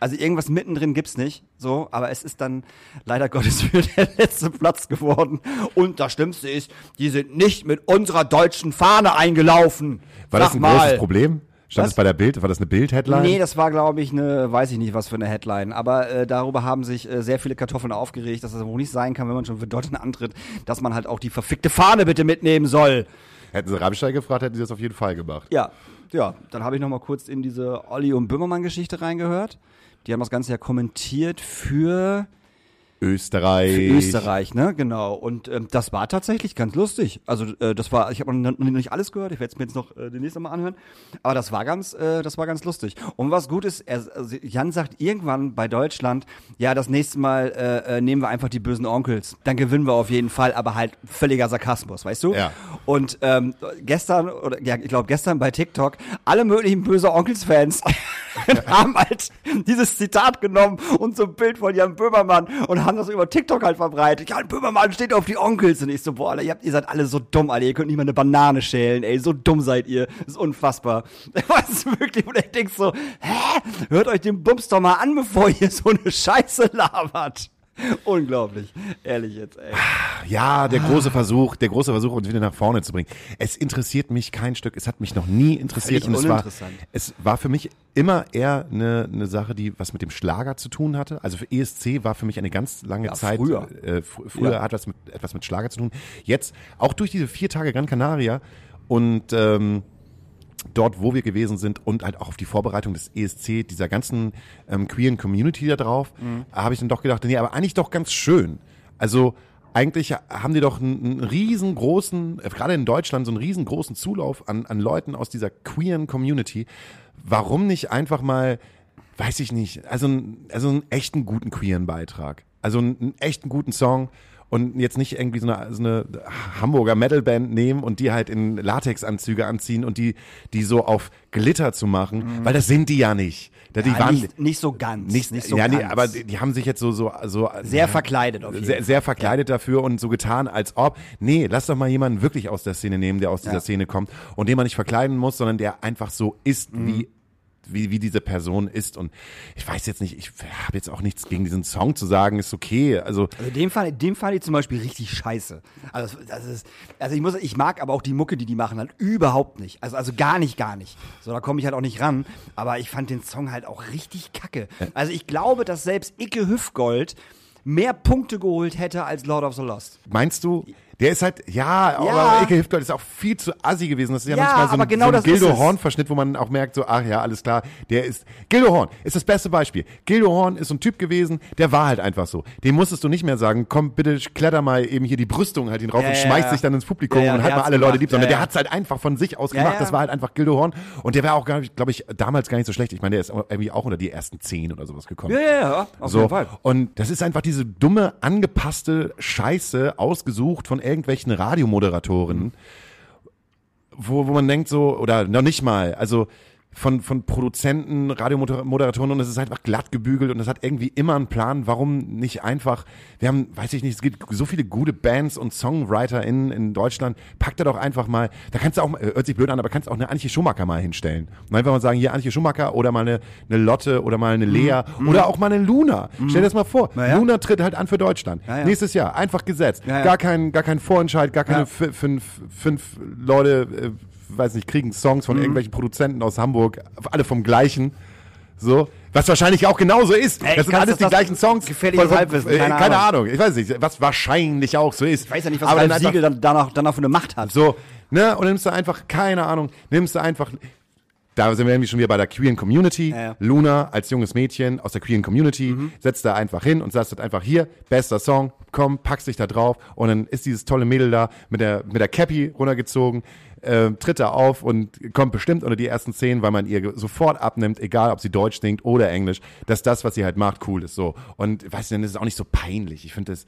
Speaker 2: Also irgendwas mittendrin gibt's nicht, so, aber es ist dann leider Gottes wieder der letzte Platz geworden. Und das Schlimmste ist, die sind nicht mit unserer deutschen Fahne eingelaufen.
Speaker 3: War das
Speaker 2: Sag
Speaker 3: ein
Speaker 2: mal.
Speaker 3: großes Problem? Stand
Speaker 2: Was?
Speaker 3: es bei der Bild? War das eine Bild-Headline?
Speaker 2: Nee, das war, glaube ich, eine, weiß ich nicht, was für eine Headline. Aber äh, darüber haben sich äh, sehr viele Kartoffeln aufgeregt, dass das wohl nicht sein kann, wenn man schon für Deutschland antritt, dass man halt auch die verfickte Fahne bitte mitnehmen soll.
Speaker 3: Hätten sie Rammstein gefragt, hätten sie das auf jeden Fall gemacht.
Speaker 2: Ja, ja. Dann habe ich noch mal kurz in diese Olli und Böhmermann-Geschichte reingehört. Die haben das Ganze ja kommentiert für,
Speaker 3: Österreich.
Speaker 2: für Österreich, ne? Genau. Und ähm, das war tatsächlich ganz lustig. Also äh, das war, ich habe noch noch nicht alles gehört. Ich werde es mir jetzt noch äh, demnächst noch mal anhören. Aber das war ganz, äh, das war ganz lustig. Und was gut ist, er, also Jan sagt irgendwann bei Deutschland, ja, das nächste Mal äh, äh, nehmen wir einfach die bösen Onkels. Dann gewinnen wir auf jeden Fall, aber halt völliger Sarkasmus, weißt du?
Speaker 3: Ja.
Speaker 2: Und ähm, gestern, oder ja, ich glaube gestern bei TikTok, alle möglichen böse Onkels-Fans haben halt dieses Zitat genommen und so ein Bild von Jan Böhmermann und haben das über TikTok halt verbreitet. Jan Böhmermann steht auf die Onkels. Und ich so, boah, Alter, ihr, habt, ihr seid alle so dumm, Alter. Ihr könnt nicht mal eine Banane schälen, ey. So dumm seid ihr. Das ist unfassbar. Das ist wirklich, und ich denk so, hä? Hört euch den Bums doch mal an, bevor ihr so eine Scheiße labert. Unglaublich. Ehrlich jetzt, ey.
Speaker 3: Ja, der große Versuch, der große Versuch, uns wieder nach vorne zu bringen. Es interessiert mich kein Stück. Es hat mich noch nie interessiert.
Speaker 2: Völlig
Speaker 3: und es war, es war für mich immer eher eine, eine Sache, die was mit dem Schlager zu tun hatte. Also für ESC war für mich eine ganz lange
Speaker 2: Ja,
Speaker 3: Zeit.
Speaker 2: früher.
Speaker 3: Äh, fr früher
Speaker 2: Ja.
Speaker 3: hat das mit, etwas mit Schlager zu tun. Jetzt, auch durch diese vier Tage Gran Canaria und ähm, dort, wo wir gewesen sind und halt auch auf die Vorbereitung des ESC, dieser ganzen ähm, queeren Community da drauf,
Speaker 2: Mhm.
Speaker 3: habe ich dann doch gedacht, nee, aber eigentlich doch ganz schön. Also eigentlich haben die doch einen, einen riesengroßen, äh, gerade in Deutschland, so einen riesengroßen Zulauf an, an Leuten aus dieser queeren Community. Warum nicht einfach mal, weiß ich nicht, also, also einen echten guten queeren Beitrag. Also einen, einen echten guten Song und jetzt nicht irgendwie so eine, so eine Hamburger Metalband nehmen und die halt in Latexanzüge anziehen und die, die so auf Glitter zu machen, weil das sind die ja nicht. Die
Speaker 2: Mhm. Ja,
Speaker 3: waren
Speaker 2: nicht, nicht so ganz.
Speaker 3: nicht,
Speaker 2: nicht so
Speaker 3: ja, nee,
Speaker 2: ganz.
Speaker 3: aber die, die haben sich jetzt so, so, so
Speaker 2: Sehr verkleidet auf jeden
Speaker 3: sehr, sehr verkleidet dafür und so getan, als ob, nee, lass doch mal jemanden wirklich aus der Szene nehmen, der aus dieser
Speaker 2: Ja.
Speaker 3: Szene kommt und den man nicht verkleiden muss, sondern der einfach so ist,
Speaker 2: Mhm.
Speaker 3: wie, wie, wie diese Person ist. Und ich weiß jetzt nicht, ich habe jetzt auch nichts gegen diesen Song zu sagen, ist okay. Also
Speaker 2: Also den fand, den fand ich zum Beispiel richtig scheiße. Also, das ist, also ich muss, ich mag aber auch die Mucke, die die machen, halt überhaupt nicht. Also, also gar nicht, gar nicht. So, da komme ich halt auch nicht ran. Aber ich fand den Song halt auch richtig kacke. Also ich glaube, dass selbst Icke Hüfgold mehr Punkte geholt hätte als Lord of the Lost.
Speaker 3: meinst du, der ist halt, ja,
Speaker 2: Ja.
Speaker 3: aber Ecke Hüftgold ist auch viel zu assi gewesen. Das ist ja,
Speaker 2: Ja,
Speaker 3: manchmal so ein,
Speaker 2: genau
Speaker 3: so ein Gildo. Horn-Verschnitt, wo man auch merkt, so, ach ja, alles klar, der ist, Gildo Horn ist das beste Beispiel. Gildo Horn ist so ein Typ gewesen, der war halt einfach so. Dem musstest du nicht mehr sagen, komm, bitte kletter mal eben hier die Brüstung halt ihn rauf
Speaker 2: Ja,
Speaker 3: und schmeißt sich dann ins Publikum und halt mal alle Leute
Speaker 2: gemacht.
Speaker 3: lieb, sondern der hat's halt einfach von sich aus gemacht. Das war halt einfach Gildo Horn und der war auch, glaube ich, glaub ich, damals gar nicht so schlecht. Ich meine, der ist irgendwie auch unter die ersten zehn oder sowas gekommen.
Speaker 2: Ja, ja, ja, auf
Speaker 3: so.
Speaker 2: jeden Fall.
Speaker 3: Und das ist einfach diese dumme, angepasste Scheiße, ausgesucht von irgendwelchen Radiomoderatoren, wo, wo man denkt so, oder noch nicht mal, also von, von Produzenten, Radiomoderatoren und es ist einfach glatt gebügelt und es hat irgendwie immer einen Plan, warum nicht einfach, wir haben, weiß ich nicht, es gibt so viele gute Bands und Songwriter in, Deutschland, packt da doch einfach mal, da kannst du auch, äh, hört sich blöd an, aber kannst auch eine Antje Schumacher mal hinstellen. Und einfach mal sagen, hier Antje Schumacher oder mal eine, eine Lotte oder mal eine Lea oder auch mal eine Luna. Stell dir das mal vor,
Speaker 2: ja.
Speaker 3: Luna tritt halt an für Deutschland.
Speaker 2: Ja, ja.
Speaker 3: Nächstes Jahr, einfach gesetzt. Gar kein, gar kein Vorentscheid, gar keine fünf, fünf Leute, äh, weiß nicht, kriegen Songs
Speaker 2: Mhm.
Speaker 3: von irgendwelchen Produzenten aus Hamburg, alle vom gleichen. So. Was wahrscheinlich auch genauso ist.
Speaker 2: Ey,
Speaker 3: das sind alles
Speaker 2: du
Speaker 3: die
Speaker 2: das-
Speaker 3: gleichen Songs.
Speaker 2: gefährliches
Speaker 3: Von-
Speaker 2: Halbwissen,
Speaker 3: äh,
Speaker 2: keine
Speaker 3: keine
Speaker 2: Ahnung.
Speaker 3: Ahnung. Ich weiß nicht, was wahrscheinlich auch so ist.
Speaker 2: Ich weiß ja nicht, was
Speaker 3: Aber
Speaker 2: Ralf Siegel dann danach, danach für eine Macht hat.
Speaker 3: so, ne? Und nimmst du einfach, keine Ahnung, nimmst du einfach, da sind wir schon wieder bei der queeren Community.
Speaker 2: Ja, ja.
Speaker 3: Luna als junges Mädchen aus der queeren Community setzt da einfach hin und halt einfach hier, bester Song, komm, packst dich da drauf und dann ist dieses tolle Mädel da mit der, mit der Cappy runtergezogen, äh, tritt da auf und kommt bestimmt unter die ersten zehn, weil man ihr sofort abnimmt, egal ob sie Deutsch singt oder Englisch, dass das, was sie halt macht, cool ist. So. Und weißt du, dann ist es auch nicht so peinlich. Ich finde das,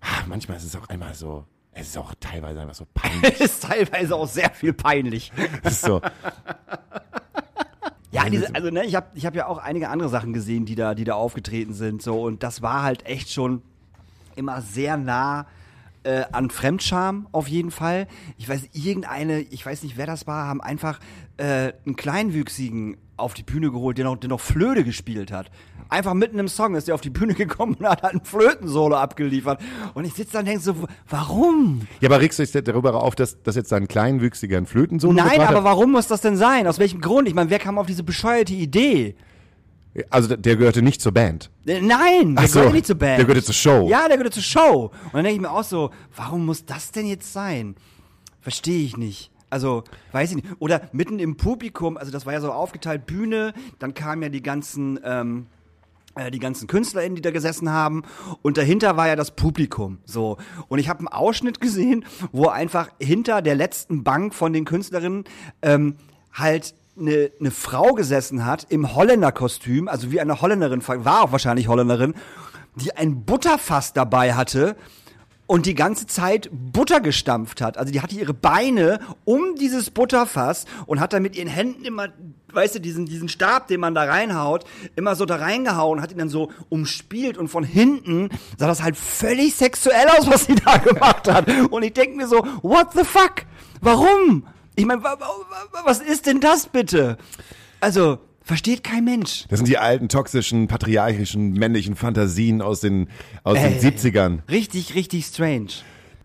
Speaker 3: ah, manchmal ist es auch einmal so, es ist auch teilweise einfach so peinlich.
Speaker 2: ist teilweise auch sehr viel peinlich.
Speaker 3: Es so,
Speaker 2: Ja, diese, also ne, ich habe ich hab ja auch einige andere Sachen gesehen, die da, die da aufgetreten sind. So, und das war halt echt schon immer sehr nah äh, an Fremdscham auf jeden Fall. Ich weiß, irgendeine, ich weiß nicht, wer das war, haben einfach äh, einen Kleinwüchsigen auf die Bühne geholt, der noch, der noch Flöte gespielt hat. Einfach mitten im Song ist der auf die Bühne gekommen und hat halt ein Flötensolo abgeliefert. Und ich sitze da und denke so, warum?
Speaker 3: Ja, aber regst du dich darüber auf, dass, dass jetzt ein kleinwüchsiger ein Flötensolo
Speaker 2: Nein, aber warum muss das denn sein? Aus welchem Grund? Ich meine, wer kam auf diese bescheuerte Idee?
Speaker 3: Also der- gehörte nicht zur Band.
Speaker 2: Äh, Nein, der
Speaker 3: so,
Speaker 2: gehört nicht zur Band.
Speaker 3: der gehörte zur Show.
Speaker 2: Ja, der gehört zur Show. Und dann denke ich mir auch so, warum muss das denn jetzt sein? Verstehe ich nicht. Also, weiß ich nicht. Oder mitten im Publikum, also das war ja so aufgeteilt, Bühne, dann kamen ja die ganzen, ähm, äh, die ganzen KünstlerInnen, die da gesessen haben. Und dahinter war ja das Publikum. So. Und ich habe einen Ausschnitt gesehen, wo einfach hinter der letzten Bank von den Künstlerinnen ähm, halt eine, eine Frau gesessen hat im Holländerkostüm, also wie eine Holländerin, war auch wahrscheinlich Holländerin, die ein Butterfass dabei hatte und die ganze Zeit Butter gestampft hat. Also die hatte ihre Beine um dieses Butterfass und hat dann mit ihren Händen immer, weißt du, diesen, diesen Stab, den man da reinhaut, immer so da reingehauen, hat ihn dann so umspielt und von hinten sah das halt völlig sexuell aus, was sie da gemacht hat. Und ich denke mir so, what the fuck? Warum? Ich meine, wa- wa- wa- was ist denn das bitte? Also, versteht kein Mensch.
Speaker 3: Das sind die alten, toxischen, patriarchischen, männlichen Fantasien aus den, aus
Speaker 2: Ey.
Speaker 3: den 70ern.
Speaker 2: Richtig, richtig strange.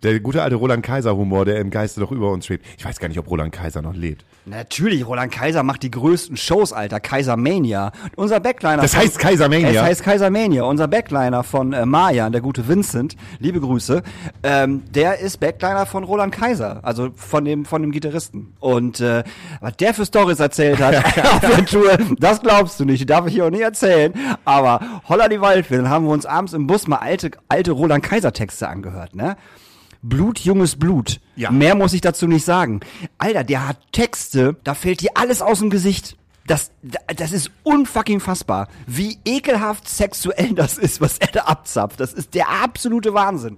Speaker 3: Der gute alte Roland Kaiser Humor, der im Geiste doch über uns schwebt. Ich weiß gar nicht, ob Roland Kaiser noch lebt.
Speaker 2: Natürlich, Roland Kaiser macht die größten Shows, Alter. Kaisermania. Unser Backliner.
Speaker 3: Das heißt Kaisermania?
Speaker 2: Es heißt Kaisermania. Unser Backliner von äh, Mayan, der gute Vincent, liebe Grüße, ähm, der ist Backliner von Roland Kaiser, also von dem, von dem Gitarristen. Und äh, was der für Stories erzählt hat auf der Tour, das glaubst du nicht. Darf ich hier auch nicht erzählen. Aber Holla die dann haben wir uns abends im Bus mal alte, alte Roland Kaiser Texte angehört, ne? Blut, junges Blut.
Speaker 3: Ja.
Speaker 2: Mehr muss ich dazu nicht sagen. Alter, der hat Texte, da fällt dir alles aus dem Gesicht. Das, das ist unfucking fassbar. Wie ekelhaft sexuell das ist, was er da abzapft. Das ist der absolute Wahnsinn.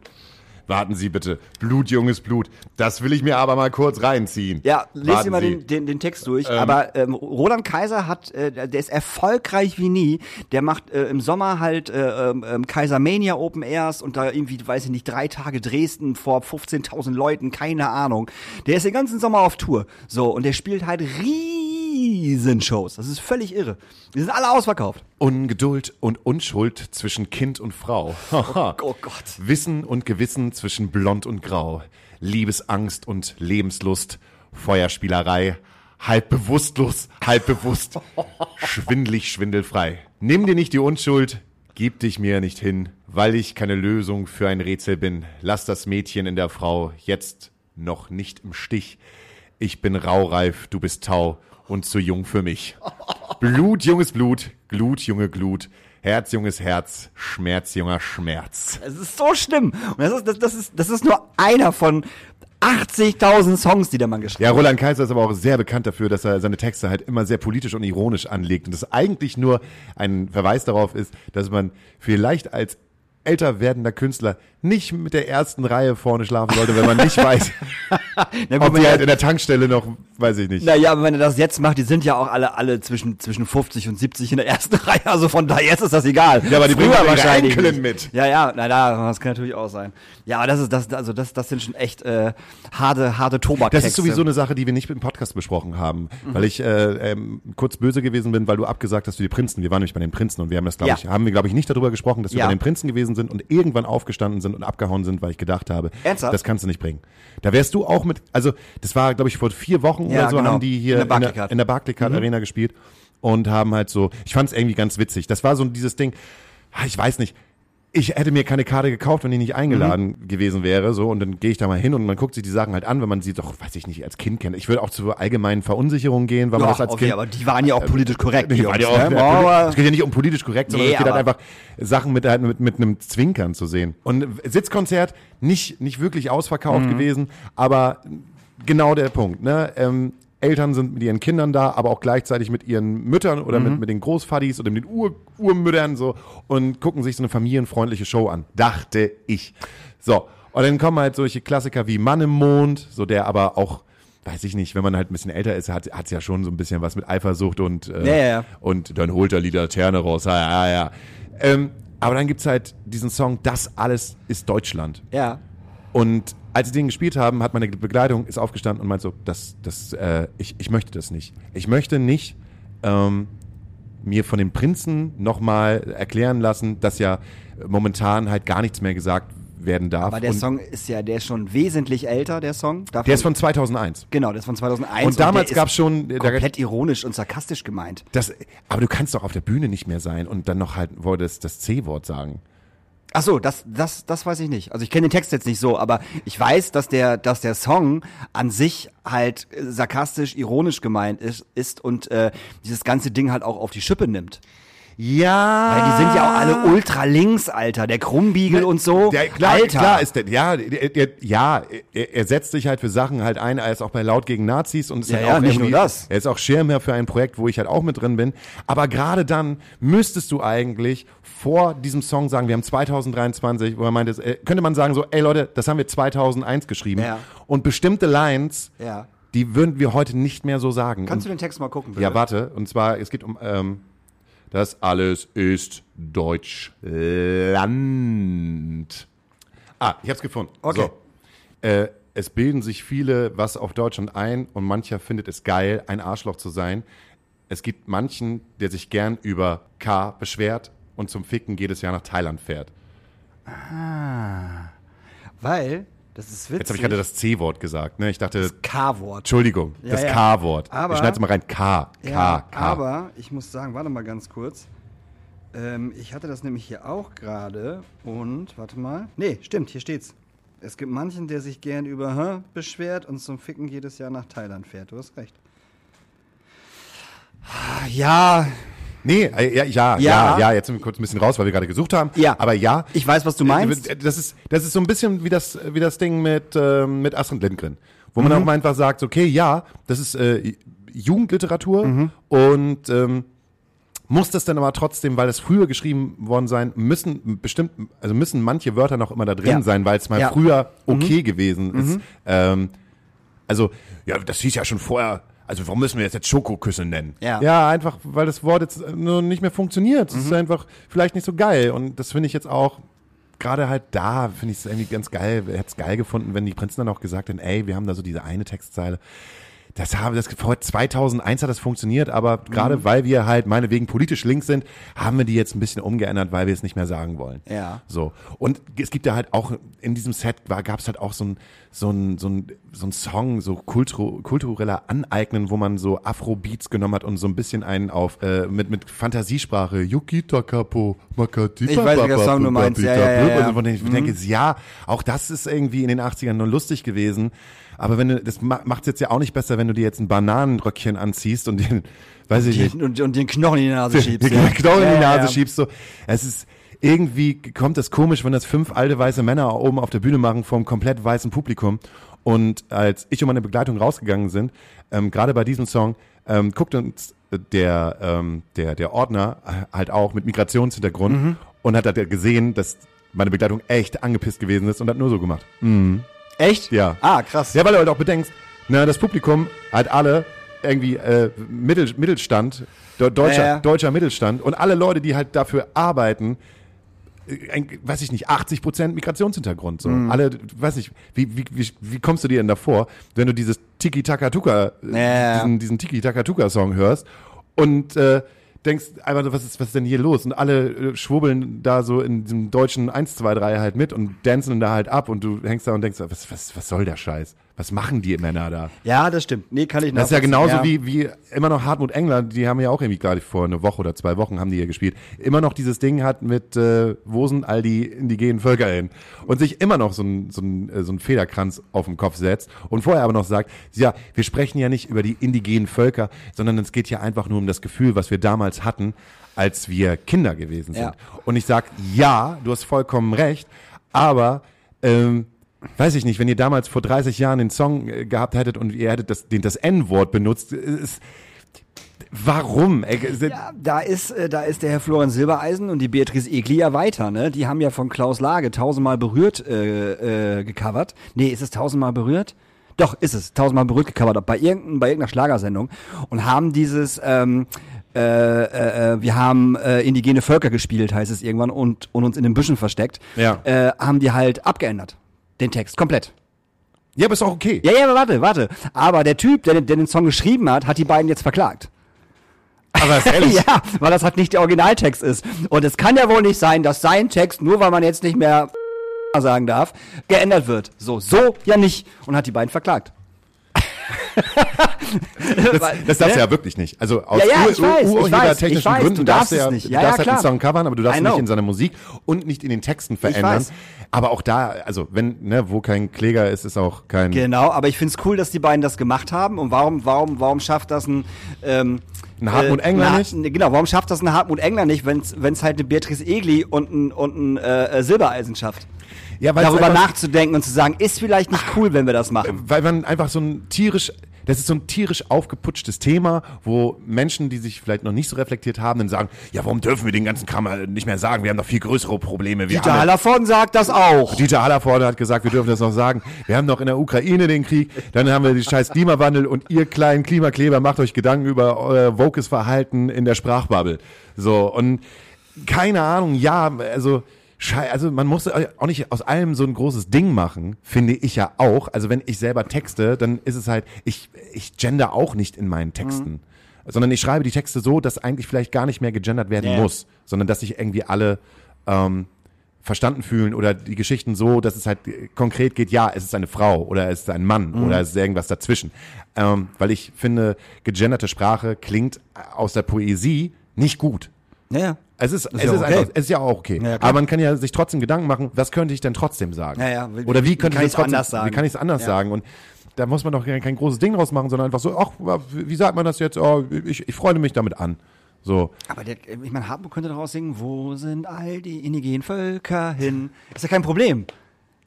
Speaker 3: Warten Sie bitte. Blut, junges Blut. Das will ich mir aber mal kurz reinziehen.
Speaker 2: Ja, lest dir mal den, den, den Text durch. Aber ähm, Roland Kaiser hat, äh, der ist erfolgreich wie nie. Der macht äh, im Sommer halt äh, ähm, ähm, Kaisermania Open Airs und da irgendwie, weiß ich nicht, drei Tage Dresden vor 15.000 Leuten, keine Ahnung. Der ist den ganzen Sommer auf Tour. So, und der spielt halt Riesenshows. Das ist völlig irre. Die sind alle ausverkauft.
Speaker 3: Ungeduld und Unschuld zwischen Kind und Frau.
Speaker 2: Oh Gott.
Speaker 3: Wissen und Gewissen zwischen Blond und Grau. Liebesangst und Lebenslust. Feuerspielerei. Halb bewusstlos, halb bewusst. Schwindlig, schwindelfrei. Nimm dir nicht die Unschuld, gib dich mir nicht hin, weil ich keine Lösung für ein Rätsel bin. Lass das Mädchen in der Frau jetzt noch nicht im Stich. Ich bin raureif, du bist Tau und zu jung für mich. Blut, junges Blut, Glut, junge Glut, Herz, junges Herz, Schmerz, junger Schmerz.
Speaker 2: Es ist so schlimm. Und das ist, das, das ist, das ist nur einer von 80.000 Songs, die der Mann geschrieben
Speaker 3: Ja,
Speaker 2: hat.
Speaker 3: Roland Kaiser ist aber auch sehr bekannt dafür, dass er seine Texte halt immer sehr politisch und ironisch anlegt und das eigentlich nur ein Verweis darauf ist, dass man vielleicht als älter werdender Künstler nicht mit der ersten Reihe vorne schlafen sollte, wenn man nicht weiß,
Speaker 2: Na
Speaker 3: ob
Speaker 2: gut,
Speaker 3: die
Speaker 2: wenn
Speaker 3: halt in der Tankstelle noch, weiß ich nicht.
Speaker 2: naja, aber wenn er das jetzt macht, die sind ja auch alle, alle zwischen, zwischen 50 und 70 in der ersten Reihe. Also von daher jetzt ist das egal.
Speaker 3: Ja, aber die bringen
Speaker 2: Früher
Speaker 3: ihre
Speaker 2: wahrscheinlich
Speaker 3: Enkelin mit.
Speaker 2: Ja, ja, na, da, das kann natürlich auch sein. Ja, aber das ist, das, also das, das sind schon echt, äh, harte, harte tobak
Speaker 3: Das ist sowieso eine Sache, die wir nicht im Podcast besprochen haben, weil ich äh, ähm, kurz böse gewesen bin, weil du abgesagt hast für die Prinzen. Wir waren nämlich bei den Prinzen und wir haben das, glaube
Speaker 2: Ja.
Speaker 3: ich, haben wir, glaube ich, nicht darüber gesprochen, dass wir
Speaker 2: Ja.
Speaker 3: bei den Prinzen gewesen sind und irgendwann aufgestanden sind und abgehauen sind, weil ich gedacht habe,
Speaker 2: Ernsthaft?
Speaker 3: das kannst du nicht bringen. Da wärst du auch mit, also das war, glaube ich, vor vier Wochen
Speaker 2: Ja,
Speaker 3: oder so,
Speaker 2: genau.
Speaker 3: haben die hier
Speaker 2: In der
Speaker 3: in der,
Speaker 2: Barclaycard.
Speaker 3: Barclaycard Arena gespielt und haben halt so, ich fand es irgendwie ganz witzig. Das war so dieses Ding, ah, ich weiß nicht, ich hätte mir keine Karte gekauft, wenn ich nicht eingeladen
Speaker 2: Mhm.
Speaker 3: gewesen wäre, so und dann gehe ich da mal hin und man guckt sich die Sachen halt an, wenn man sie doch, weiß ich nicht, als Kind kennt. Ich würde auch zur allgemeinen Verunsicherung gehen, weil man
Speaker 2: Ja,
Speaker 3: das als
Speaker 2: okay,
Speaker 3: Kind.
Speaker 2: aber die waren ja auch politisch korrekt.
Speaker 3: Die
Speaker 2: die
Speaker 3: waren ja auch,
Speaker 2: ne?
Speaker 3: es geht ja nicht um politisch korrekt, sondern
Speaker 2: Nee,
Speaker 3: es geht halt einfach Sachen mit, halt mit, mit einem Zwinkern zu sehen. Und Sitzkonzert nicht, nicht wirklich ausverkauft
Speaker 2: Mhm.
Speaker 3: gewesen, aber genau der Punkt. Ne? Ähm, Eltern sind mit ihren Kindern da, aber auch gleichzeitig mit ihren Müttern oder
Speaker 2: Mhm.
Speaker 3: mit, mit den Großvadis oder mit den Ur Urmüttern so und gucken sich so eine familienfreundliche Show an. Dachte ich. So. Und dann kommen halt solche Klassiker wie Mann im Mond, so der aber auch weiß ich nicht, wenn man halt ein bisschen älter ist, hat es ja schon so ein bisschen was mit Eifersucht und äh,
Speaker 2: Ja, ja,
Speaker 3: und dann holt er die Laterne raus. Ja, ja, ja. Ähm, aber dann gibt's halt diesen Song, das alles ist Deutschland.
Speaker 2: Ja.
Speaker 3: Und als sie den gespielt haben, hat meine Begleitung ist aufgestanden und meint so, das, das, äh, ich, ich möchte das nicht. Ich möchte nicht ähm, mir von den Prinzen nochmal erklären lassen, dass ja momentan halt gar nichts mehr gesagt werden darf.
Speaker 2: Aber der
Speaker 3: und
Speaker 2: Song ist ja, der ist schon wesentlich älter, der Song. Davon,
Speaker 3: der ist von 2001.
Speaker 2: Genau, der ist von 2001.
Speaker 3: Und damals gab's
Speaker 2: ist
Speaker 3: schon- da-
Speaker 2: Komplett ironisch und sarkastisch gemeint.
Speaker 3: Das, aber du kannst doch auf der Bühne nicht mehr sein und dann noch halt wohl das, das C-Wort sagen.
Speaker 2: Ach so, das, das, das weiß ich nicht. Also ich kenne den Text jetzt nicht so, aber ich weiß, dass der, dass der Song an sich halt äh, sarkastisch, ironisch gemeint ist, ist und äh, dieses ganze Ding halt auch auf die Schippe nimmt.
Speaker 3: Ja.
Speaker 2: Weil die sind ja auch alle ultra links, Alter. Der Krummbiegel und so.
Speaker 3: Der, klar,
Speaker 2: Alter.
Speaker 3: klar ist der, ja, der, der, ja, er, er setzt sich halt für Sachen halt ein, er ist auch bei Laut gegen Nazis und ist
Speaker 2: Ja,
Speaker 3: halt
Speaker 2: ja,
Speaker 3: auch
Speaker 2: nicht nur das.
Speaker 3: Er ist auch Schirmherr für ein Projekt, wo ich halt auch mit drin bin. Aber gerade dann müsstest du eigentlich vor diesem Song sagen, wir haben 2023, wo er meinte, äh, könnte man sagen so, ey Leute, das haben wir 2001 geschrieben.
Speaker 2: Ja.
Speaker 3: Und bestimmte Lines,
Speaker 2: Ja.
Speaker 3: die würden wir heute nicht mehr so sagen.
Speaker 2: Kannst
Speaker 3: und,
Speaker 2: du den Text mal gucken, bitte?
Speaker 3: ja, warte. Und zwar, es geht um, ähm, das alles ist Deutschland. Ah, ich hab's gefunden.
Speaker 2: Okay.
Speaker 3: So. Äh, es bilden sich viele was auf Deutschland ein und mancher findet es geil, ein Arschloch zu sein. Es gibt manchen, der sich gern über K beschwert und zum Ficken jedes Jahr nach Thailand fährt.
Speaker 2: Weil, das ist witzig.
Speaker 3: Jetzt habe ich gerade das C-Wort gesagt. Ne? Ich dachte,
Speaker 2: K-Wort.
Speaker 3: Entschuldigung,
Speaker 2: Ja,
Speaker 3: das
Speaker 2: ja.
Speaker 3: K-Wort.
Speaker 2: Aber-
Speaker 3: Ich schneide mal rein. K, K,
Speaker 2: Ja,
Speaker 3: K.
Speaker 2: aber ich muss sagen, warte mal ganz kurz. Ähm, ich hatte das nämlich hier auch gerade und, warte mal. Nee, stimmt, hier steht's. Es gibt manchen, der sich gern über hä, beschwert und zum Ficken jedes Jahr nach Thailand fährt. Du hast recht. Ja,
Speaker 3: Nee, äh, ja, ja, ja,
Speaker 2: Ja.
Speaker 3: jetzt sind wir kurz ein bisschen raus, weil wir gerade gesucht haben.
Speaker 2: Ja.
Speaker 3: Aber ja.
Speaker 2: Ich weiß, was du meinst.
Speaker 3: Äh, Das ist, das ist so ein bisschen wie das, wie das Ding mit, ähm, mit Astrid Lindgren. Wo
Speaker 2: Mhm.
Speaker 3: man auch mal einfach sagt, okay, ja, das ist äh, Jugendliteratur
Speaker 2: Mhm.
Speaker 3: und ähm, muss das dann aber trotzdem, weil es früher geschrieben worden sein, müssen bestimmt, also müssen manche Wörter noch immer da drin
Speaker 2: Ja.
Speaker 3: sein, weil es mal
Speaker 2: Ja. Mhm.
Speaker 3: früher okay gewesen ist. Ähm, also, ja, das hieß ja schon vorher, also warum müssen wir jetzt, jetzt Schokoküsse nennen?
Speaker 2: Ja.
Speaker 3: ja, einfach, weil das Wort jetzt nur nicht mehr funktioniert. Es
Speaker 2: Mhm.
Speaker 3: ist einfach vielleicht nicht so geil. Und das finde ich jetzt auch, gerade halt da, finde ich es irgendwie ganz geil. Hätte es geil gefunden, wenn die Prinzen dann auch gesagt hätten, ey, wir haben da so diese eine Textzeile. Das haben das vor 2001 hat das funktioniert, aber gerade weil wir halt meinetwegen politisch links sind, haben wir die jetzt ein bisschen umgeändert, weil wir es nicht mehr sagen wollen.
Speaker 2: Ja.
Speaker 3: So. Und es gibt ja halt auch in diesem Set gab es halt auch so ein so ein, so ein, so ein Song, so kultur, kultureller Aneignen, wo man so Afro-Beats genommen hat und so ein bisschen einen auf, äh, mit, mit Fantasiesprache, Yukita Kapo, Makati,
Speaker 2: Ich weiß, welcher Song du meinst. Ja, ja, ja, ja.
Speaker 3: Denen ich denke, ja, auch das ist irgendwie in den 80ern nur lustig gewesen. Aber wenn du, das ma- macht's jetzt ja auch nicht besser, wenn du dir jetzt ein Bananenröckchen anziehst und den, weiß ich nicht,
Speaker 2: Und, und den Knochen in die Nase schiebst.
Speaker 3: den
Speaker 2: ja.
Speaker 3: Knochen in die Nase
Speaker 2: ja.
Speaker 3: schiebst. So, es ist irgendwie kommt das komisch, wenn das fünf alte weiße Männer oben auf der Bühne machen vor einem komplett weißen Publikum. Und als ich und meine Begleitung rausgegangen sind, ähm, gerade bei diesem Song, ähm, guckt uns der ähm, der der Ordner halt auch mit Migrationshintergrund
Speaker 2: Mhm.
Speaker 3: und hat halt gesehen, dass meine Begleitung echt angepisst gewesen ist und hat nur so gemacht.
Speaker 2: Echt?
Speaker 3: Ja.
Speaker 2: Ah, krass.
Speaker 3: Ja, weil du halt auch bedenkst, na, das Publikum hat alle irgendwie äh, Mittel, Mittelstand, de deutscher,
Speaker 2: Ja, ja.
Speaker 3: deutscher Mittelstand und alle Leute, die halt dafür arbeiten, äh, ein, weiß ich nicht, 80 Prozent Migrationshintergrund. So.
Speaker 2: Mhm.
Speaker 3: Alle, weiß ich, wie, wie, wie, wie kommst du dir denn davor, wenn du dieses Tiki-Taka-Tuka,
Speaker 2: Ja.
Speaker 3: diesen, diesen Tiki-Taka-Tuka-Song hörst und äh, denkst einfach, was ist, was ist denn hier los? Und alle äh, schwubbeln da so in diesem deutschen 1, 2, 3 halt mit und dancen da halt ab und du hängst da und denkst, was, was, was soll der Scheiß? Was machen die Männer da?
Speaker 2: Ja, das stimmt. Nee, kann ich
Speaker 3: Das ist ja genauso wie, wie immer noch Hartmut Engler, die haben ja auch irgendwie gerade vor eine Woche oder zwei Wochen haben die hier gespielt, immer noch dieses Ding hat mit, äh, wo sind all die indigenen Völker hin? Und sich immer noch so ein, so ein, äh, so ein Federkranz auf den Kopf setzt und vorher aber noch sagt, ja, wir sprechen ja nicht über die indigenen Völker, sondern es geht ja einfach nur um das Gefühl, was wir damals hatten, als wir Kinder gewesen sind.
Speaker 2: Ja.
Speaker 3: Und ich sag, ja, du hast vollkommen recht, aber ähm, weiß ich nicht, wenn ihr damals vor 30 Jahren den Song äh, gehabt hättet und ihr hättet das, das N-Wort benutzt, ist, warum? Ey, äh,
Speaker 2: Ja, da ist, äh, da ist der Herr Florian Silbereisen und die Beatrice Egli ja weiter, ne? Die haben ja von Klaus Lage tausendmal berührt äh, äh, gecovert. Nee, ist es tausendmal berührt? Doch, ist es. Tausendmal berührt gecovert, bei, irgendein, bei irgendeiner Schlagersendung. Und haben dieses, ähm, äh, äh, äh, wir haben äh, indigene Völker gespielt, heißt es irgendwann, und, und uns in den Büschen versteckt.
Speaker 3: Ja.
Speaker 2: Äh, haben die halt abgeändert. Den Text, komplett.
Speaker 3: ja, aber ist auch okay.
Speaker 2: Ja, ja, aber warte, warte. Aber der Typ, der, den- der den Song geschrieben hat, hat die beiden jetzt verklagt.
Speaker 3: Aber ist ehrlich,
Speaker 2: Ja, weil das halt nicht der Originaltext ist. Und es kann ja wohl nicht sein, dass sein Text, nur weil man jetzt nicht mehr sagen darf, geändert wird. So, so ja nicht. Und hat die beiden verklagt.
Speaker 3: das, das darfst du ja wirklich nicht. Also aus
Speaker 2: Ja, ja, ich weiß, ich weiß, ich weiß,
Speaker 3: Gründen
Speaker 2: du
Speaker 3: darfst
Speaker 2: darfst
Speaker 3: du ja,
Speaker 2: es nicht.
Speaker 3: du
Speaker 2: Ja,
Speaker 3: darfst
Speaker 2: ja,
Speaker 3: halt einen. Song covern, aber du darfst ihn nicht in seiner Musik und nicht in den Texten verändern. Aber auch da, also wenn, ne, wo kein Kläger ist, ist auch kein.
Speaker 2: Genau, aber ich find's cool, dass die beiden das gemacht haben. Und warum, warum, warum schafft das ein, ähm,
Speaker 3: Ein Hartmut Engler
Speaker 2: na-
Speaker 3: nicht?
Speaker 2: ne, Genau, warum schafft das ein Hartmut Engler nicht, wenn's, wenn's halt eine Beatrice Egli und ein, und ein äh, Silbereisen schafft?
Speaker 3: Ja,
Speaker 2: Darüber
Speaker 3: einfach-
Speaker 2: nachzudenken und zu sagen, ist vielleicht nicht cool, wenn wir das machen.
Speaker 3: weil man einfach so ein tierisch, das ist so ein tierisch aufgeputschtes Thema, wo Menschen, die sich vielleicht noch nicht so reflektiert haben, dann sagen, ja, warum dürfen wir den ganzen Kram nicht mehr sagen? Wir haben noch viel größere Probleme. Wir
Speaker 2: Dieter Hallervorden sagt das auch.
Speaker 3: Dieter Hallervorden hat gesagt, wir dürfen das noch sagen. Wir haben noch in der Ukraine den Krieg, dann haben wir den scheiß Klimawandel und ihr kleinen Klimakleber macht euch Gedanken über euer wokes Verhalten in der Sprachbubble. So, und keine Ahnung, ja, also Schei also man muss auch nicht aus allem so ein großes Ding machen, finde ich ja auch. Also wenn ich selber texte, dann ist es halt, ich, ich gender auch nicht in meinen Texten. Sondern ich schreibe die Texte so, dass eigentlich vielleicht gar nicht mehr gegendert werden
Speaker 2: ja.
Speaker 3: muss, sondern dass sich irgendwie alle ähm, verstanden fühlen oder die Geschichten so, dass es halt konkret geht, ja, es ist eine Frau oder es ist ein Mann
Speaker 2: Mhm.
Speaker 3: oder es ist irgendwas dazwischen. Ähm, weil ich finde, gegenderte Sprache klingt aus der Poesie nicht gut.
Speaker 2: Ja, ja.
Speaker 3: Es ist, es
Speaker 2: ja
Speaker 3: ist
Speaker 2: okay.
Speaker 3: einfach, es ist ja auch okay.
Speaker 2: Ja.
Speaker 3: Aber man kann ja sich trotzdem Gedanken machen, was könnte ich denn trotzdem sagen?
Speaker 2: Ja, ja, wie-
Speaker 3: Oder wie könnte ich es
Speaker 2: anders sagen?
Speaker 3: Wie kann ich es anders sagen? Und da muss man doch kein, kein großes Ding draus machen, sondern einfach so, ach, wie sagt man das jetzt? Oh, ich, ich freue mich damit an. So.
Speaker 2: Aber der, ich meine, Hartmut könnte daraus singen, wo sind all die indigenen Völker hin? Ist ja kein Problem.